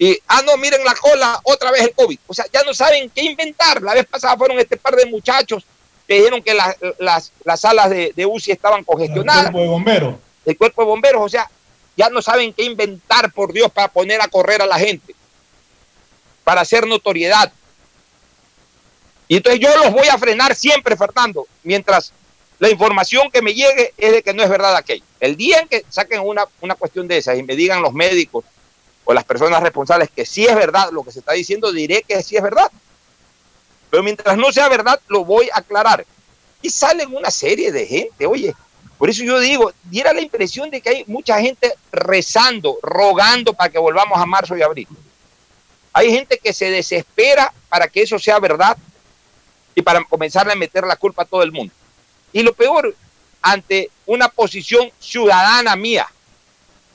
D: y, ah, no, miren la cola, otra vez el COVID. O sea, ya no saben qué inventar. La vez pasada fueron este par de muchachos que dijeron que las, las, las salas de, de UCI estaban congestionadas.
E: cuerpo de bomberos.
D: El cuerpo de bomberos, o sea, ya no saben qué inventar, por Dios, para poner a correr a la gente, para hacer notoriedad. Y entonces yo los voy a frenar siempre, Fernando, mientras la información que me llegue es de que no es verdad aquello. El día en que saquen una, una cuestión de esas y me digan los médicos o las personas responsables que sí es verdad lo que se está diciendo, diré que sí es verdad. Pero mientras no sea verdad, lo voy a aclarar. Y salen una serie de gente, oye, por eso yo digo, diera la impresión de que hay mucha gente rezando, rogando para que volvamos a marzo y abril. Hay gente que se desespera para que eso sea verdad y para comenzar a meter la culpa a todo el mundo. Y lo peor, ante una posición ciudadana mía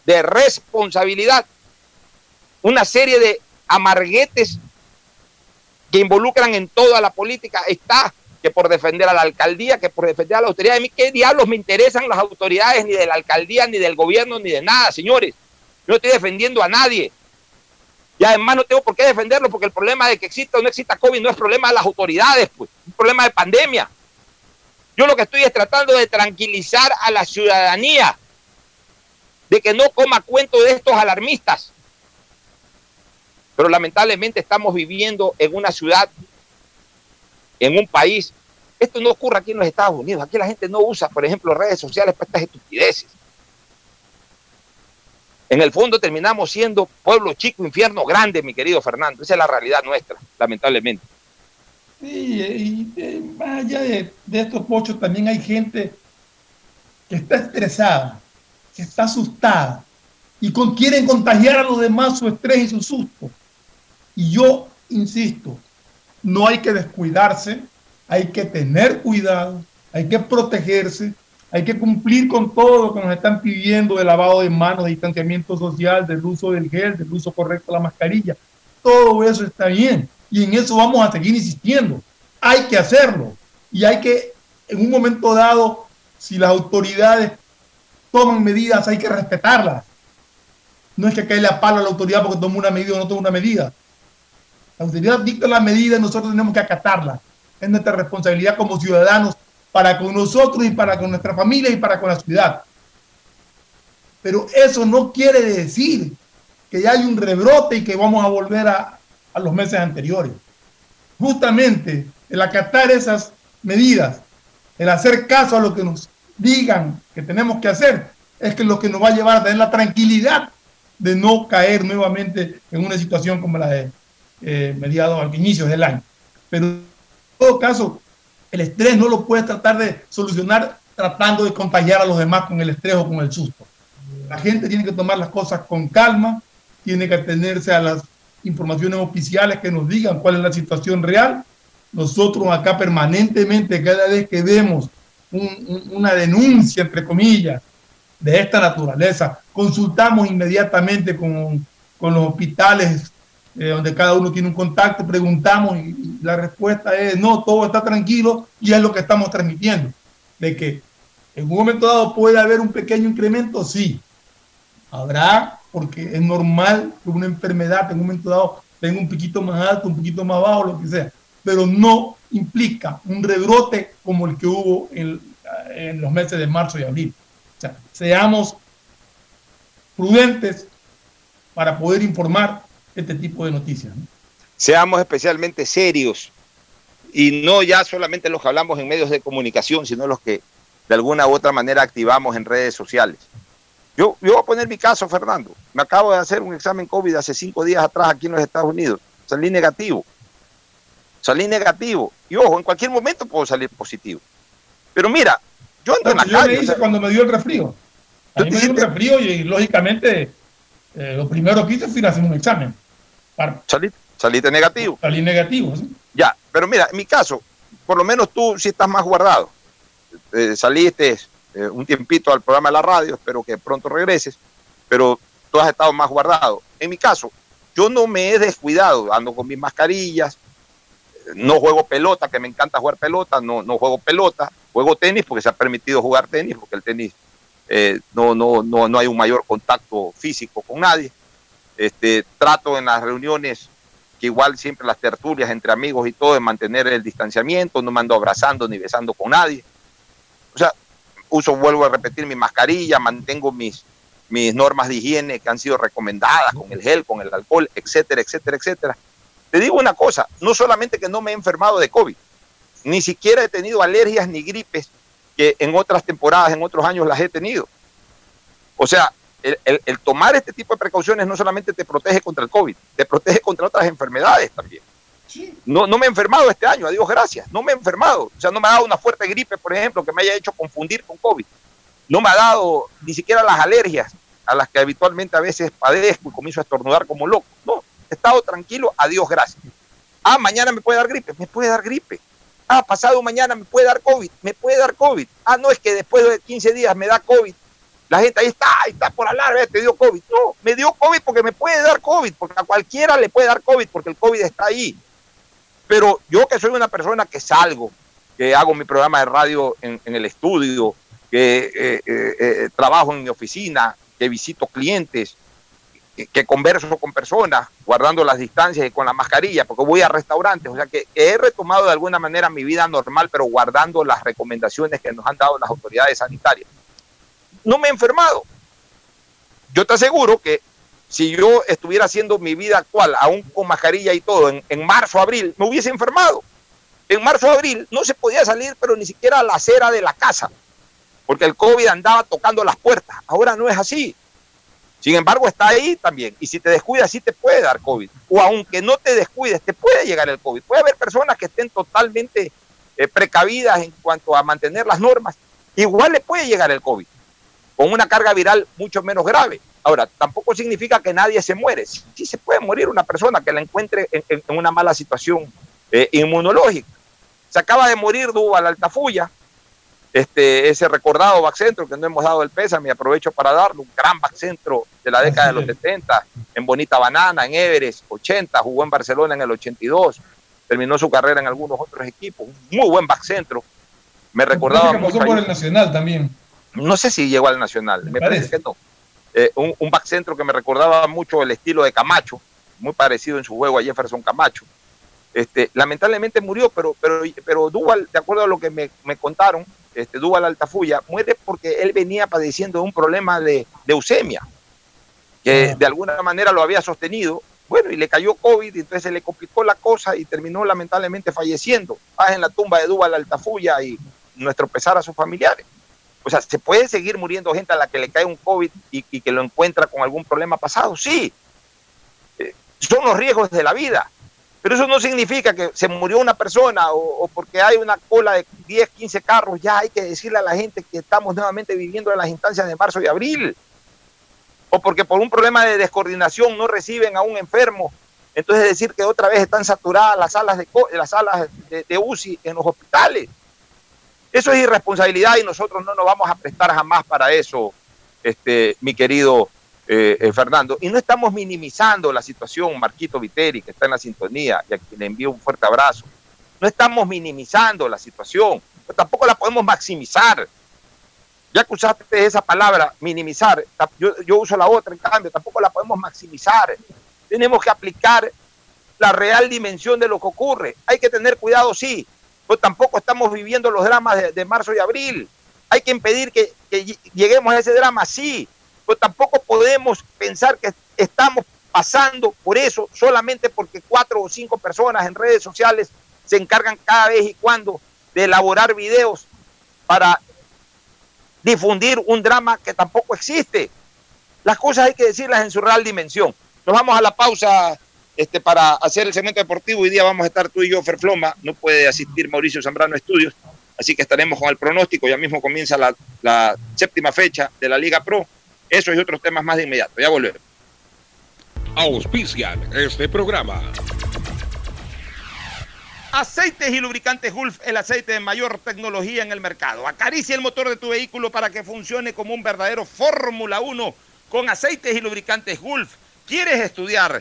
D: de responsabilidad, una serie de amarguetes que involucran en toda la política está que por defender a la alcaldía, que por defender a la autoridad. A mí qué diablos me interesan las autoridades ni de la alcaldía, ni del gobierno, ni de nada, señores. Yo no estoy defendiendo a nadie. Y además no tengo por qué defenderlo porque el problema de que exista o no exista COVID no es problema de las autoridades, pues, es un problema de pandemia. Yo lo que estoy es tratando de tranquilizar a la ciudadanía de que no coma cuento de estos alarmistas. Pero lamentablemente estamos viviendo en una ciudad, en un país. Esto no ocurre aquí en los Estados Unidos. Aquí la gente no usa, por ejemplo, redes sociales para estas estupideces. En el fondo terminamos siendo pueblo chico, infierno grande, mi querido Fernando. Esa es la realidad nuestra, lamentablemente.
E: Sí, y eh, más allá de, estos pochos, también hay gente que está estresada, que está asustada y quieren contagiar a los demás su estrés y su susto. Y yo insisto, no hay que descuidarse, hay que tener cuidado, hay que protegerse, hay que cumplir con todo lo que nos están pidiendo de lavado de manos, de distanciamiento social, del uso del gel, del uso correcto de la mascarilla. Todo eso está bien y en eso vamos a seguir insistiendo. Hay que hacerlo y hay que, en un momento dado, si las autoridades toman medidas, hay que respetarlas. No es que caerle a palo a la autoridad porque toma una medida o no toma una medida. La autoridad dicta la medida y nosotros tenemos que acatarla. Es nuestra responsabilidad como ciudadanos para con nosotros y para con nuestra familia y para con la ciudad. Pero eso no quiere decir que ya hay un rebrote y que vamos a volver a, a los meses anteriores. Justamente el acatar esas medidas, el hacer caso a lo que nos digan que tenemos que hacer, es que lo que nos va a llevar a tener la tranquilidad de no caer nuevamente en una situación como la de eh, mediados al inicio del año. Pero en todo caso, el estrés no lo puedes tratar de solucionar tratando de contagiar a los demás con el estrés o con el susto. La gente tiene que tomar las cosas con calma, tiene que atenerse a las informaciones oficiales que nos digan cuál es la situación real. Nosotros acá permanentemente, cada vez que vemos un- un- una denuncia, entre comillas, de esta naturaleza, consultamos inmediatamente con, con los hospitales eh, donde cada uno tiene un contacto, preguntamos y, la respuesta es no, todo está tranquilo y es lo que estamos transmitiendo. De que en un momento dado puede haber un pequeño incremento, sí. Habrá, porque es normal que una enfermedad en un momento dado tenga un poquito más alto, un poquito más bajo, lo que sea, pero no implica un rebrote como el que hubo en, en los meses de marzo y abril. O sea, seamos prudentes para poder informar este tipo de noticias. ¿no?
D: Seamos especialmente serios y no ya solamente los que hablamos en medios de comunicación, sino los que de alguna u otra manera activamos en redes sociales. Yo, yo voy a poner mi caso, Fernando. Me acabo de hacer un examen COVID hace cinco días atrás aquí en los Estados Unidos. Salí negativo. Salí negativo. Y ojo, en cualquier momento puedo salir positivo. Pero mira, yo ando en la
E: Yo
D: calle.
E: me
D: o
E: hice
D: sea,
E: cuando me dio el resfrío. A mí me dio el resfrío y lógicamente eh, lo primero que hice fue ir a hacer un examen. Para
D: salí, saliste negativo.
E: Salí negativo, ¿sí?
D: Ya, pero mira, en mi caso, por lo menos tú sí estás más guardado. Eh, saliste eh, un tiempito al programa de la radio, espero que pronto regreses, pero tú has estado más guardado. En mi caso, yo no me he descuidado, ando con mis mascarillas, eh, no juego pelota, que me encanta jugar pelota, no, no juego pelota, juego tenis porque se ha permitido jugar tenis, porque el tenis eh, no, no, no, no hay un mayor contacto físico con nadie. Este, trato en las reuniones que igual siempre las tertulias entre amigos y todo, de mantener el distanciamiento, no me ando abrazando ni besando con nadie. O sea, uso, vuelvo a repetir, mi mascarilla, mantengo mis, mis normas de higiene que han sido recomendadas con el gel, con el alcohol, etcétera, etcétera, etcétera. Te digo una cosa, no solamente que no me he enfermado de COVID, ni siquiera he tenido alergias ni gripes que en otras temporadas, en otros años las he tenido. O sea, el, el- el tomar este tipo de precauciones no solamente te protege contra el COVID, te protege contra otras enfermedades también. No, no me he enfermado este año, a Dios gracias, no me he enfermado. O sea, no me ha dado una fuerte gripe, por ejemplo, que me haya hecho confundir con COVID. No me ha dado ni siquiera las alergias a las que habitualmente a veces padezco y comienzo a estornudar como loco. No, he estado tranquilo, a Dios gracias. Ah, mañana me puede dar gripe, me puede dar gripe. Ah, pasado mañana me puede dar COVID, me puede dar COVID. Ah, no es que después de 15 días me da COVID. La gente ahí está, ahí está por hablar, "Ve, te dio COVID. No, me dio COVID porque me puede dar COVID, porque a cualquiera le puede dar COVID, porque el COVID está ahí. Pero yo que soy una persona que salgo, que hago mi programa de radio en, en el estudio, que eh, eh, eh, trabajo en mi oficina, que visito clientes, que, que converso con personas, guardando las distancias y con la mascarilla, porque voy a restaurantes, o sea que, que he retomado de alguna manera mi vida normal, pero guardando las recomendaciones que nos han dado las autoridades sanitarias. No me he enfermado. Yo te aseguro que si yo estuviera haciendo mi vida actual, aún con mascarilla y todo, en, en marzo, abril, me hubiese enfermado. En marzo, abril no se podía salir, pero ni siquiera a la acera de la casa, porque el COVID andaba tocando las puertas. Ahora no es así. Sin embargo, está ahí también. Y si te descuidas, sí te puede dar COVID. O aunque no te descuides, te puede llegar el COVID. Puede haber personas que estén totalmente eh, precavidas en cuanto a mantener las normas. Igual le puede llegar el COVID, con una carga viral mucho menos grave. Ahora, tampoco significa que nadie se muere. Sí, se puede morir una persona que la encuentre en, una mala situación eh, inmunológica. Se acaba de morir Duval Altafulla, este, ese recordado backcentro que no hemos dado el pésame, aprovecho para darlo, un gran backcentro de la década de los 70, en Bonita Banana, en Everest, 80, jugó en Barcelona en el 82, terminó su carrera en algunos otros equipos, un muy buen backcentro. Me recordaba
E: que pasó por el Nacional también.
D: No sé si llegó al Nacional, me parece,
E: parece.
D: que no. Eh, un, un back centro que me recordaba mucho el estilo de Camacho, muy parecido en su juego a Jefferson Camacho. Este, lamentablemente murió, pero, pero, pero Duval, de acuerdo a lo que me, me contaron, este, Duval Altafulla muere porque él venía padeciendo de un problema de leucemia, que de alguna manera lo había sostenido. Bueno, y le cayó COVID, y entonces se le complicó la cosa y terminó lamentablemente falleciendo. Paz en la tumba de Duval Altafulla y nuestro pesar a sus familiares. O sea, ¿se puede seguir muriendo gente a la que le cae un COVID y, que lo encuentra con algún problema pasado? Sí. Eh, son los riesgos de la vida. Pero eso no significa que se murió una persona o, porque hay una cola de 10, 15 carros, ya hay que decirle a la gente que estamos nuevamente viviendo en las instancias de marzo y abril. O porque por un problema de descoordinación no reciben a un enfermo. Entonces decir que otra vez están saturadas las salas de, las salas de UCI en los hospitales. Eso es irresponsabilidad y nosotros no nos vamos a prestar jamás para eso, este, mi querido eh, eh, Fernando. Y no estamos minimizando la situación, Marquito Viteri, que está en la sintonía y a quien le envío un fuerte abrazo. No estamos minimizando la situación, pero tampoco la podemos maximizar. Ya que usaste esa palabra, minimizar, yo uso la otra, en cambio, tampoco la podemos maximizar. Tenemos que aplicar la real dimensión de lo que ocurre. Hay que tener cuidado, sí, pero tampoco estamos viviendo los dramas de, marzo y abril. Hay que impedir que, que ll- lleguemos a ese drama, sí, pero tampoco podemos pensar que estamos pasando por eso solamente porque cuatro o cinco personas en redes sociales se encargan cada vez y cuando de elaborar videos para difundir un drama que tampoco existe. Las cosas hay que decirlas en su real dimensión. Nos vamos a la pausa este, para hacer el segmento deportivo. Hoy día vamos a estar tú y yo, Ferfloma. No puede asistir Mauricio Zambrano a Estudios. Así que estaremos con el pronóstico. Ya mismo comienza la, la séptima fecha de la Liga Pro. Eso y otros temas más de inmediato. Ya volvemos.
O: Auspician este programa.
A: Aceites y lubricantes Gulf, el aceite de mayor tecnología en el mercado. Acaricia el motor de tu vehículo para que funcione como un verdadero Fórmula 1 con aceites y lubricantes Gulf. ¿Quieres estudiar,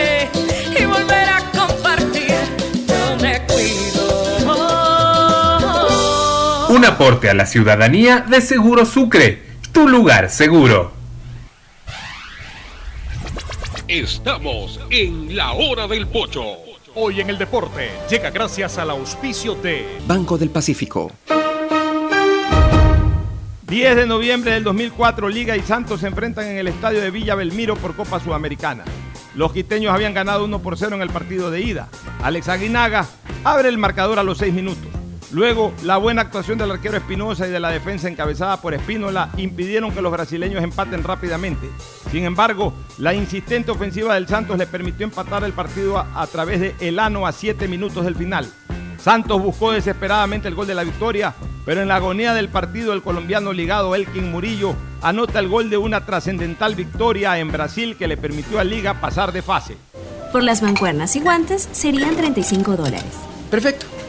P: Un aporte a la ciudadanía de Seguro Sucre, tu lugar seguro.
O: Estamos en la hora del pocho. Hoy en el deporte llega gracias al auspicio de
C: Banco del Pacífico.
A: 10 de noviembre del 2004, Liga y Santos se enfrentan en el estadio de Villa Belmiro por Copa Sudamericana. Los quiteños habían ganado 1 por 0 en el partido de ida. Alex Aguinaga abre el marcador a los 6 minutos. Luego, la buena actuación del arquero Espinosa y de la defensa encabezada por Espínola impidieron que los brasileños empaten rápidamente. Sin embargo, la insistente ofensiva del Santos le permitió empatar el partido a, a través de Elano a 7 minutos del final. Santos buscó desesperadamente el gol de la victoria, pero en la agonía del partido el colombiano ligado Elkin Murillo anota el gol de una trascendental victoria en Brasil que le permitió a Liga pasar de fase.
Q: Por las mancuernas y guantes serían 35 dólares.
C: Perfecto.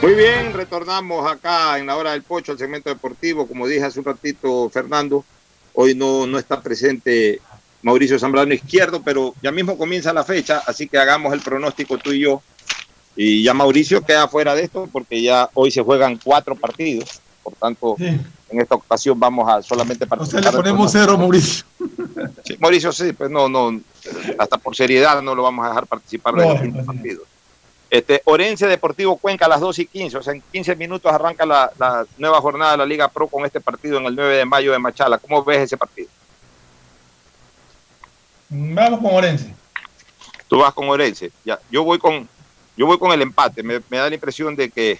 D: Muy bien, retornamos acá en la hora del pocho al segmento deportivo. Como dije hace un ratito, Fernando, hoy no, no está presente Mauricio Zambrano Izquierdo, pero ya mismo comienza la fecha, así que hagamos el pronóstico tú y yo. Y ya Mauricio queda fuera de esto porque ya hoy se juegan cuatro partidos. Por tanto, en esta ocasión vamos a solamente
E: O sea,
D: participar.
E: le ponemos cero, Mauricio.
D: Sí, Mauricio, sí, pues no, no, hasta por seriedad no lo vamos a dejar participar de
E: No,
D: los siguientes partidos. Este, Orense Deportivo Cuenca a las 2 y 15, o sea, en 15 minutos arranca la, la nueva jornada de la Liga Pro con este partido en el 9 de mayo de Machala. ¿Cómo ves ese partido?
E: Vamos con Orense.
D: Tú vas con Orense. Ya, yo voy con, yo voy con el empate. Me, me da la impresión de que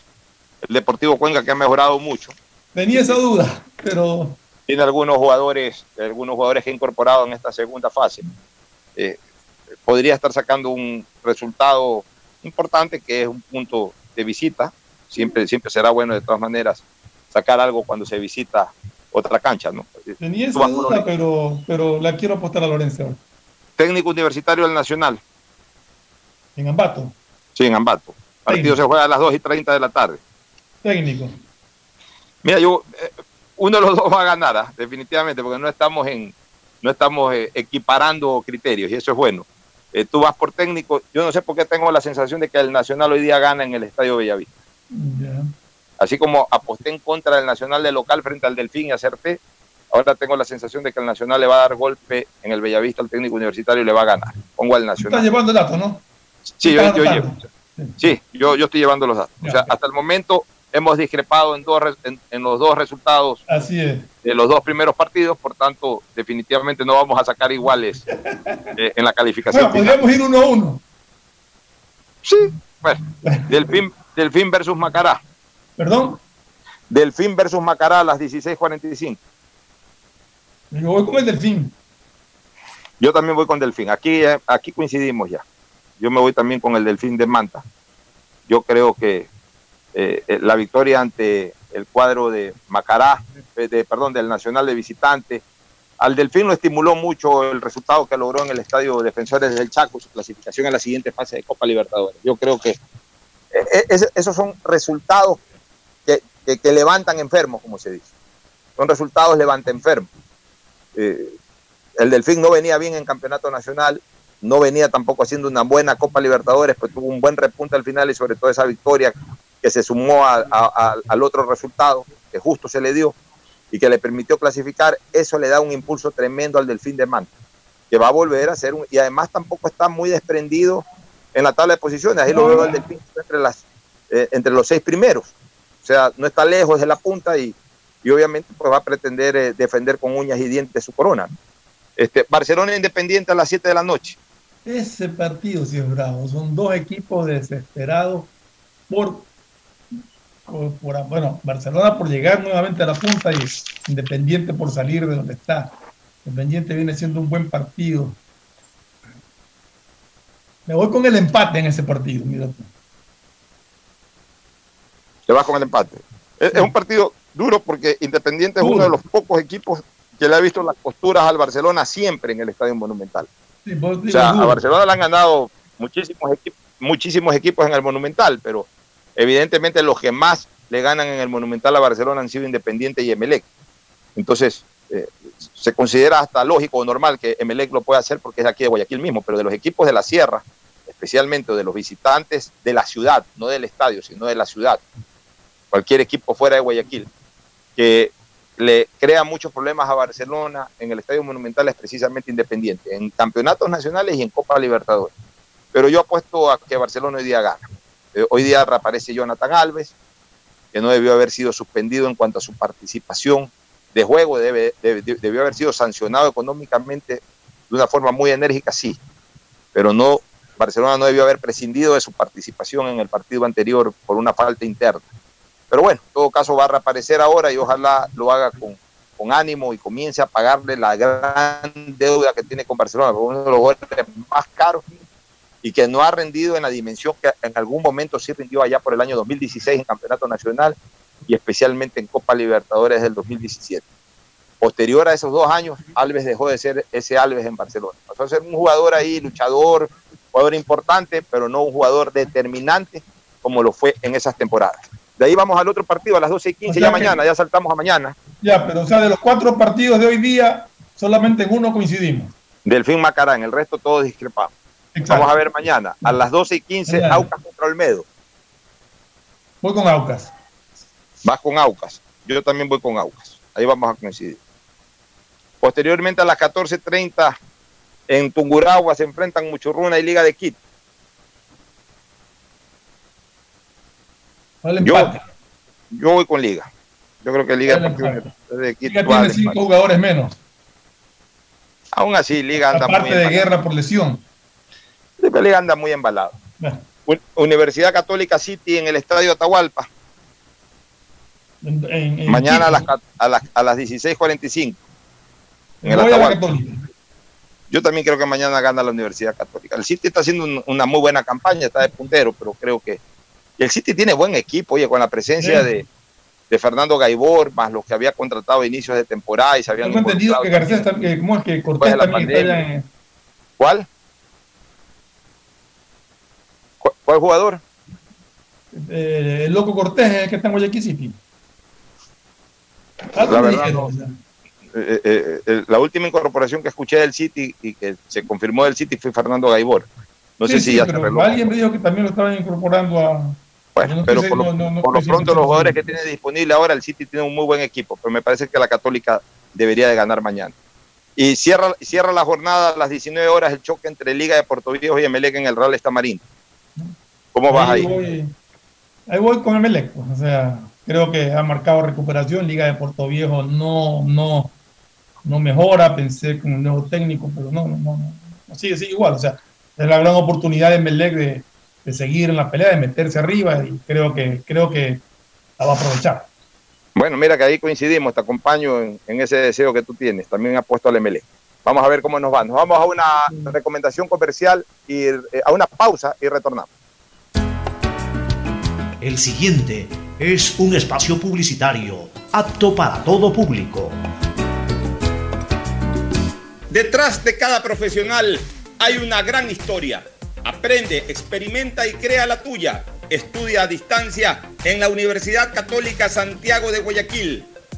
D: el Deportivo Cuenca que ha mejorado mucho.
E: Tenía esa duda, pero
D: Tiene algunos jugadores, algunos jugadores que ha incorporado en esta segunda fase. Eh, podría estar sacando un resultado importante que es un punto de visita. Siempre, siempre será bueno de todas maneras sacar algo cuando se visita otra cancha, ¿no?
E: tenía esa duda, pero, pero la quiero apostar a Lorenzo ahora.
D: Técnico universitario del Nacional,
E: En Ambato,
D: sí, en Ambato. El partido se juega a las 2 y 30 de la tarde.
E: técnico.
D: Mira, yo, eh, uno de los dos va a ganar, ¿ah? definitivamente, porque no estamos en, no estamos eh, equiparando criterios y eso es bueno. Eh, tú vas por técnico, yo no sé por qué tengo la sensación de que el Nacional hoy día gana en el Estadio Bellavista. Así como aposté en contra del Nacional de local frente al Delfín y acerté, ahora tengo la sensación de que el Nacional le va a dar golpe en el Bellavista al técnico universitario y le va a ganar. Pongo al
E: Estás
D: Nacional.
E: llevando el dato, ¿no?
D: Sí, yo,
E: estás
D: yo
E: anotando.
D: llevo. Sí, yo, yo estoy llevando los datos. O sea, hasta el momento hemos discrepado en, dos, en, en los dos resultados
E: Así es.
D: De los dos primeros partidos, por tanto, definitivamente no vamos a sacar iguales eh, en la calificación.
E: Bueno, podríamos ir uno a uno.
D: Sí, bueno, Delfín, Delfín versus Macará.
E: ¿Perdón?
D: Delfín versus Macará a las 16:45.
E: Yo voy con el Delfín.
D: Yo también voy con Delfín. Aquí, eh, aquí coincidimos ya. Yo me voy también con el Delfín de Manta. Yo creo que eh, eh, la victoria ante el cuadro de Macará, eh, de, perdón, del Nacional de Visitante, al Delfín lo estimuló mucho el resultado que logró en el Estadio Defensores del Chaco, su clasificación en la siguiente fase de Copa Libertadores. Yo creo que eh, eh, esos son resultados que, que- levantan enfermos, como se dice. Son resultados levanta enfermos. Eh, el Delfín no venía bien en campeonato nacional, no venía tampoco haciendo una buena Copa Libertadores, pues tuvo un buen repunte al final y sobre todo esa victoria que se sumó a- al otro resultado que justo se le dio y que le permitió clasificar, eso le da un impulso tremendo al Delfín de Manta, que va a volver a ser un, y además tampoco está muy desprendido en la tabla de posiciones, ahí lo veo al Delfín entre, las, eh, entre los seis primeros, o sea, no está lejos de la punta y, y obviamente pues va a pretender eh, defender con uñas y dientes su corona. Este, Barcelona Independiente a las 7 de la noche.
E: Ese partido sí es bravo. Son dos equipos desesperados por por- por- bueno, Barcelona por llegar nuevamente a la punta y Independiente por salir de donde está. Independiente viene siendo un buen partido. Me voy con el empate en ese partido, mira.
D: Te vas con el empate. Es, es un partido duro porque Independiente es uno de los pocos equipos que le ha visto las costuras al Barcelona siempre en el Estadio Monumental.
E: Sí,
D: O sea, a. Barcelona le han ganado muchísimos equipos, muchísimos equipos en el Monumental, pero evidentemente los que más le ganan en el Monumental a Barcelona han sido Independiente y Emelec. Entonces, eh, se considera hasta lógico o normal que Emelec lo pueda hacer porque es aquí de Guayaquil mismo, pero de los equipos de la Sierra, especialmente de los visitantes de la ciudad, no del estadio, sino de la ciudad, cualquier equipo fuera de Guayaquil, que le crea muchos problemas a Barcelona en el Estadio Monumental es precisamente Independiente, en campeonatos nacionales y en Copa Libertadores. Pero yo apuesto a que Barcelona hoy día gana. Eh, hoy día reaparece Jonathan Alves, que no debió haber sido suspendido en cuanto a su participación de juego, debe, debió haber sido sancionado económicamente de una forma muy enérgica, sí, pero no, Barcelona no debió haber prescindido de su participación en el partido anterior por una falta interna. Pero bueno, en todo caso va a reaparecer ahora y ojalá lo haga con, con ánimo y comience a pagarle la gran deuda que tiene con Barcelona, uno de los jugadores más caros y que no ha rendido en la dimensión que en algún momento sí rindió allá por el año 2016 en Campeonato Nacional y especialmente en Copa Libertadores del 2017. Posterior a esos dos años, Alves dejó de ser ese Alves en Barcelona. Pasó a ser un jugador ahí, luchador, jugador importante, pero no un jugador determinante como lo fue en esas temporadas. De ahí vamos al otro partido a las 12 y 15,
E: O sea
D: ya mañana, ya saltamos a mañana.
E: Ya, pero o sea, de los cuatro partidos de hoy día, solamente en uno coincidimos.
D: Delfín Macarán, el resto todos discrepamos.
E: Exacto.
D: Vamos a ver mañana, a las 12 y 15,
E: Mañana.
D: Aucas contra Olmedo.
E: Voy con Aucas.
D: Vas con Aucas. Yo también voy con Aucas. Ahí vamos a coincidir. Posteriormente a las 14.30 en Tunguragua se enfrentan Muchurruna y Liga de Quito.
E: ¿Cuál
D: Yo, yo voy con Liga. Yo creo que Liga
E: ¿Cuál
D: Deportiva de Quito
E: Liga tiene cinco jugadores menos.
D: Aún así, Liga anda
E: Aparte
D: muy
E: de guerra por lesión.
D: Liga anda muy embalado.
E: Bueno.
D: Universidad Católica City en el Estadio Atahualpa.
E: En- en- en
D: Mañana a las, a las, a las 16.45. En el Atahualpa. Yo también creo que mañana gana la Universidad Católica. El City está haciendo un- una muy buena campaña, está de puntero, pero creo que y el City tiene buen equipo, oye, con la presencia
E: Sí.
D: de, de Fernando Gaibor, más los que había contratado a inicios de temporada y se habían
E: Tengo entendido que Garcés
D: también.
E: también, ¿cómo es que Cortés también está en
D: ¿Cuál? ¿Cu- ¿Cuál jugador?
E: eh, el loco Cortés, que está en Guayaquil City? Algo
D: La
E: me
D: verdad,
E: dijeron,
D: no.
E: o sea.
D: Eh, eh, la última incorporación que escuché del City y que se confirmó del City fue Fernando Gaibor. No
E: Sí,
D: sé si
E: sí,
D: ya se
E: pero
D: arregló.
E: alguien me dijo que también lo estaban incorporando a.
D: Bueno,
E: no
D: pero por lo,
E: se- no- no- no
D: por lo
E: estoy
D: pronto los
E: 100%
D: jugadores que tiene disponible ahora, el City tiene un muy buen equipo, pero me parece que la Católica debería de ganar mañana. Y cierra, cierra la jornada a las 19 horas el choque entre Liga de Puerto Viejo y Emelec en el Real ¿Cómo vas ahí?
E: Voy, ahí voy con Emelec, pues, o sea, creo que ha marcado recuperación. Liga de Puerto Viejo no, no, no mejora. Pensé con un nuevo técnico, pero no, no, no, no, sigue, sigue igual. O sea, es la gran oportunidad de Emelec de, de seguir en la pelea, de meterse arriba y creo que, creo que la va a aprovechar.
D: Bueno, mira que ahí coincidimos, te acompaño en, en ese deseo que tú tienes. También apuesto al Emelec. Vamos a ver cómo nos va. Nos vamos a una recomendación comercial y eh, a una pausa y retornamos.
F: El siguiente es un espacio publicitario apto para todo público.
A: Detrás de cada profesional hay una gran historia. Aprende, experimenta y crea la tuya. Estudia a distancia en la Universidad Católica Santiago de Guayaquil.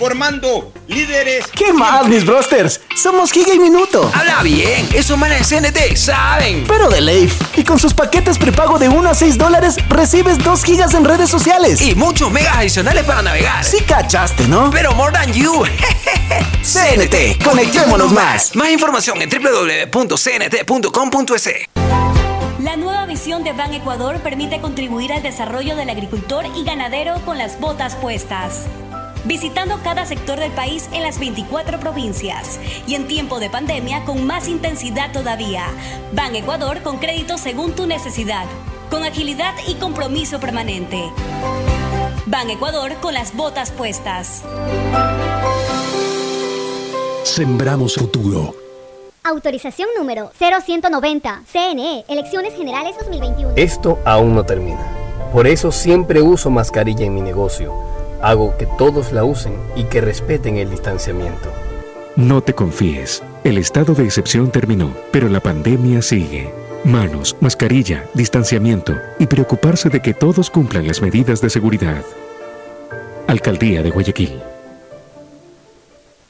A: formando líderes.
G: ¿Qué más, mis brosters? Somos Giga y Minuto.
H: Habla bien, esos manes de CNT saben.
G: Pero de Leif. Y con sus paquetes prepago de 1 a 6 dólares, recibes 2 gigas en redes sociales.
H: Y muchos megas adicionales para navegar.
G: Sí cachaste, ¿no?
H: Pero more than you.
G: CNT, conectémonos más.
H: Más información en www.cnt.com.es.
B: La nueva visión de Ban Ecuador permite contribuir al desarrollo del agricultor y ganadero con las botas puestas. Visitando cada sector del país en las 24 provincias y en tiempo de pandemia con más intensidad todavía. Ban Ecuador con crédito según tu necesidad, con agilidad y compromiso permanente. Ban Ecuador con las botas puestas.
R: Sembramos futuro.
J: Autorización número 0190. CNE, Elecciones Generales 2021.
K: Esto aún no termina. Por eso siempre uso mascarilla en mi negocio. Hago que todos la usen y que respeten el distanciamiento.
I: No te confíes. El estado de excepción terminó, pero la pandemia sigue. Manos, mascarilla, distanciamiento y preocuparse de que todos cumplan las medidas de seguridad. Alcaldía de Guayaquil.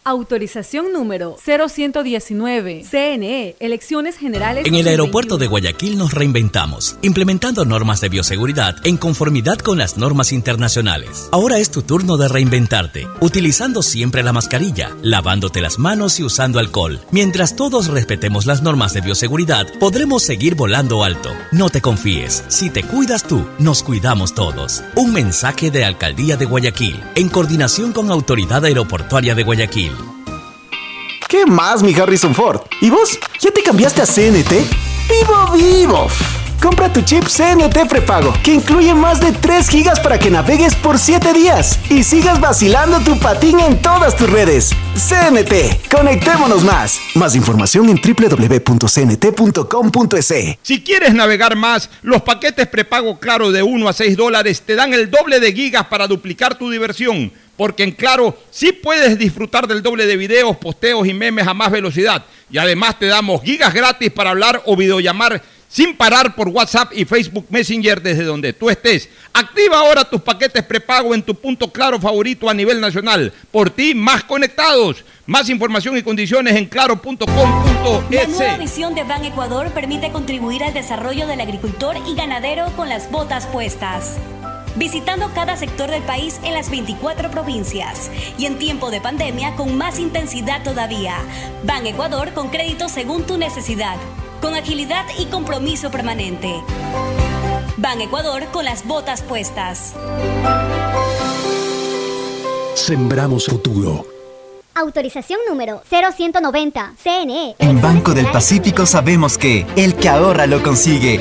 L: Autorización número 0119. CNE, Elecciones Generales.
S: En el aeropuerto de Guayaquil nos reinventamos, implementando normas de bioseguridad en conformidad con las normas internacionales. Ahora es tu turno de reinventarte, utilizando siempre la mascarilla, lavándote las manos y usando alcohol. Mientras todos respetemos las normas de bioseguridad, podremos seguir volando alto. No te confíes, si te cuidas tú, nos cuidamos todos. Un mensaje de Alcaldía de Guayaquil, en coordinación con Autoridad Aeroportuaria de Guayaquil.
G: ¿Qué más, mi Harrison Ford? ¿Y vos? ¿Ya te cambiaste a CNT? ¡Vivo, vivo! Compra tu chip CNT prepago, que incluye más de 3 gigas para que navegues por 7 días y sigas vacilando tu patín en todas tus redes. CNT, conectémonos más. Más información en www.cnt.com.es.
A: Si quieres navegar más, los paquetes prepago Claro de 1 a 6 dólares te dan el doble de gigas para duplicar tu diversión. Porque en Claro sí puedes disfrutar del doble de videos, posteos y memes a más velocidad. Y además te damos gigas gratis para hablar o videollamar sin parar por WhatsApp y Facebook Messenger desde donde tú estés. Activa ahora tus paquetes prepago en tu punto claro favorito a nivel nacional. Por ti, más conectados. Más información y condiciones en claro.com.es.
B: La nueva de Ban Ecuador permite contribuir al desarrollo del agricultor y ganadero con las botas puestas. Visitando cada sector del país en las 24 provincias y en tiempo de pandemia con más intensidad todavía. Ban Ecuador con crédito según tu necesidad, con agilidad y compromiso permanente. Ban Ecuador con las botas puestas.
R: Sembramos futuro.
J: Autorización número 0190. CNE.
M: En Banco del Pacífico sabemos que el que ahorra lo consigue.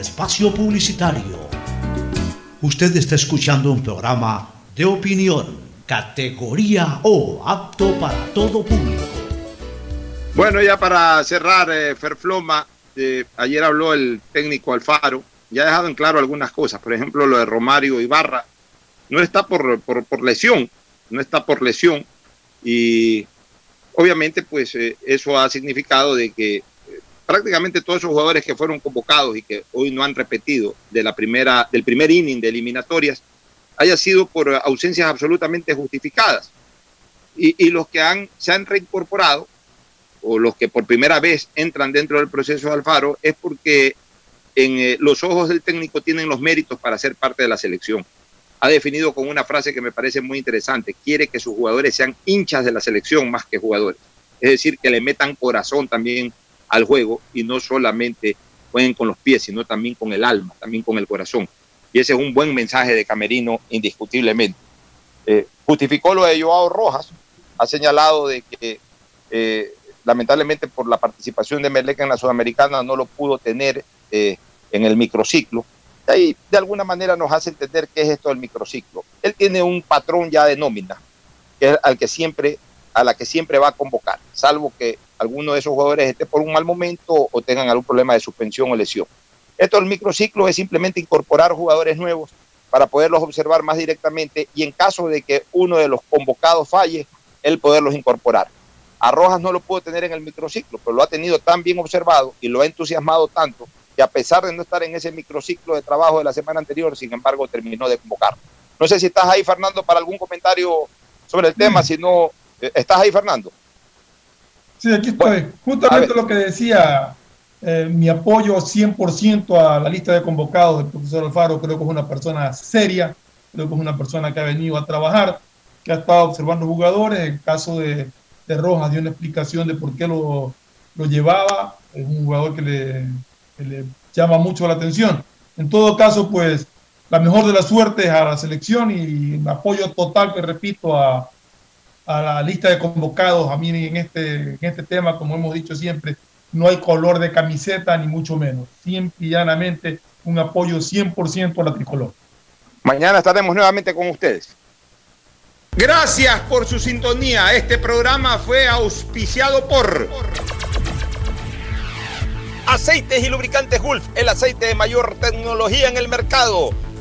T: espacio publicitario. Usted está escuchando un programa de opinión, categoría O, apto para todo público.
D: Bueno, ya para cerrar, eh, Ferfloma, eh, ayer habló el técnico Alfaro, ya ha dejado en claro algunas cosas, por ejemplo, lo de Romario Ibarra, no está por, por, lesión, no está por lesión, y obviamente pues eh, eso ha significado de que prácticamente todos esos jugadores que fueron convocados y que hoy no han repetido de la primera, del primer inning de eliminatorias, haya sido por ausencias absolutamente justificadas. Y, y los que han, se han reincorporado, o los que por primera vez entran dentro del proceso de Alfaro, es porque en eh, los ojos del técnico tienen los méritos para ser parte de la selección. Ha definido con una frase que me parece muy interesante, quiere que sus jugadores sean hinchas de la selección más que jugadores. Es decir, que le metan corazón también al juego y no solamente jueguen con los pies, sino también con el alma, también con el corazón. Y ese es un buen mensaje de Camerino, indiscutiblemente. Eh, justificó lo de Joao Rojas, ha señalado de que eh, lamentablemente por la participación de Meleca en la Sudamericana no lo pudo tener eh, en el microciclo. Y de alguna manera nos hace entender qué es esto del microciclo. Él tiene un patrón ya de nómina, que es al que siempre, a la que siempre va a convocar, salvo que alguno de esos jugadores esté por un mal momento o tengan algún problema de suspensión o lesión. Esto del microciclo es simplemente incorporar jugadores nuevos para poderlos observar más directamente y en caso de que uno de los convocados falle, él poderlos incorporar. A Rojas no lo pudo tener en el microciclo, pero lo ha tenido tan bien observado y lo ha entusiasmado tanto que a pesar de no estar en ese microciclo de trabajo de la semana anterior, sin embargo, terminó de convocarlo. No sé si estás ahí, Fernando, para algún comentario sobre el tema, si no, ¿estás ahí, Fernando?
E: Sí, aquí estoy. Justamente lo que decía, eh, mi apoyo 100% a la lista de convocados del profesor Alfaro, creo que es una persona seria, creo que es una persona que ha venido a trabajar, que ha estado observando jugadores, en el caso de, de Rojas dio una explicación de por qué lo, lo llevaba, es un jugador que le, que le llama mucho la atención. En todo caso, pues la mejor de las suertes a la selección y apoyo total, que repito, a, a la lista de convocados. A mí en este, en este tema, como hemos dicho siempre, no hay color de camiseta ni mucho menos. Siempre y llanamente un apoyo 100% a la tricolor.
D: Mañana estaremos nuevamente con ustedes. Gracias por su sintonía. Este programa fue auspiciado por Aceites y Lubricantes Gulf, el aceite de mayor tecnología en el mercado.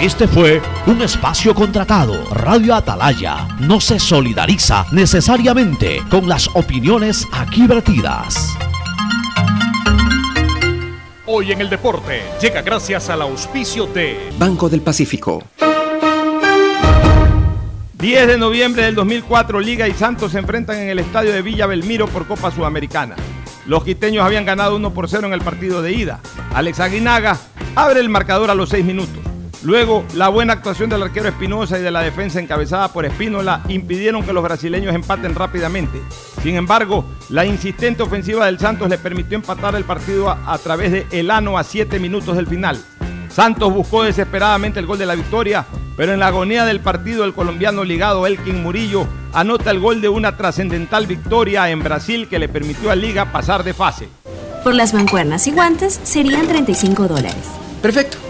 F: Este fue un espacio contratado. Radio Atalaya no se solidariza necesariamente con las opiniones aquí vertidas.
O: Hoy en el deporte llega gracias al auspicio de
C: Banco del Pacífico.
A: 10 de noviembre del 2004, Liga y Santos se enfrentan en el estadio de Villa Belmiro por Copa Sudamericana. Los quiteños habían ganado 1 por 0 en el partido de ida. Alex Aguinaga abre el marcador a los 6 minutos. Luego, la buena actuación del arquero Espinosa y de la defensa encabezada por Espínola impidieron que los brasileños empaten rápidamente. Sin embargo, la insistente ofensiva del Santos le permitió empatar el partido a, a través de Elano a 7 minutos del final. Santos buscó desesperadamente el gol de la victoria, pero en la agonía del partido el colombiano ligado Elkin Murillo anota el gol de una trascendental victoria en Brasil que le permitió a Liga pasar de fase.
Q: Por las mancuernas y guantes serían 35 dólares.
C: Perfecto.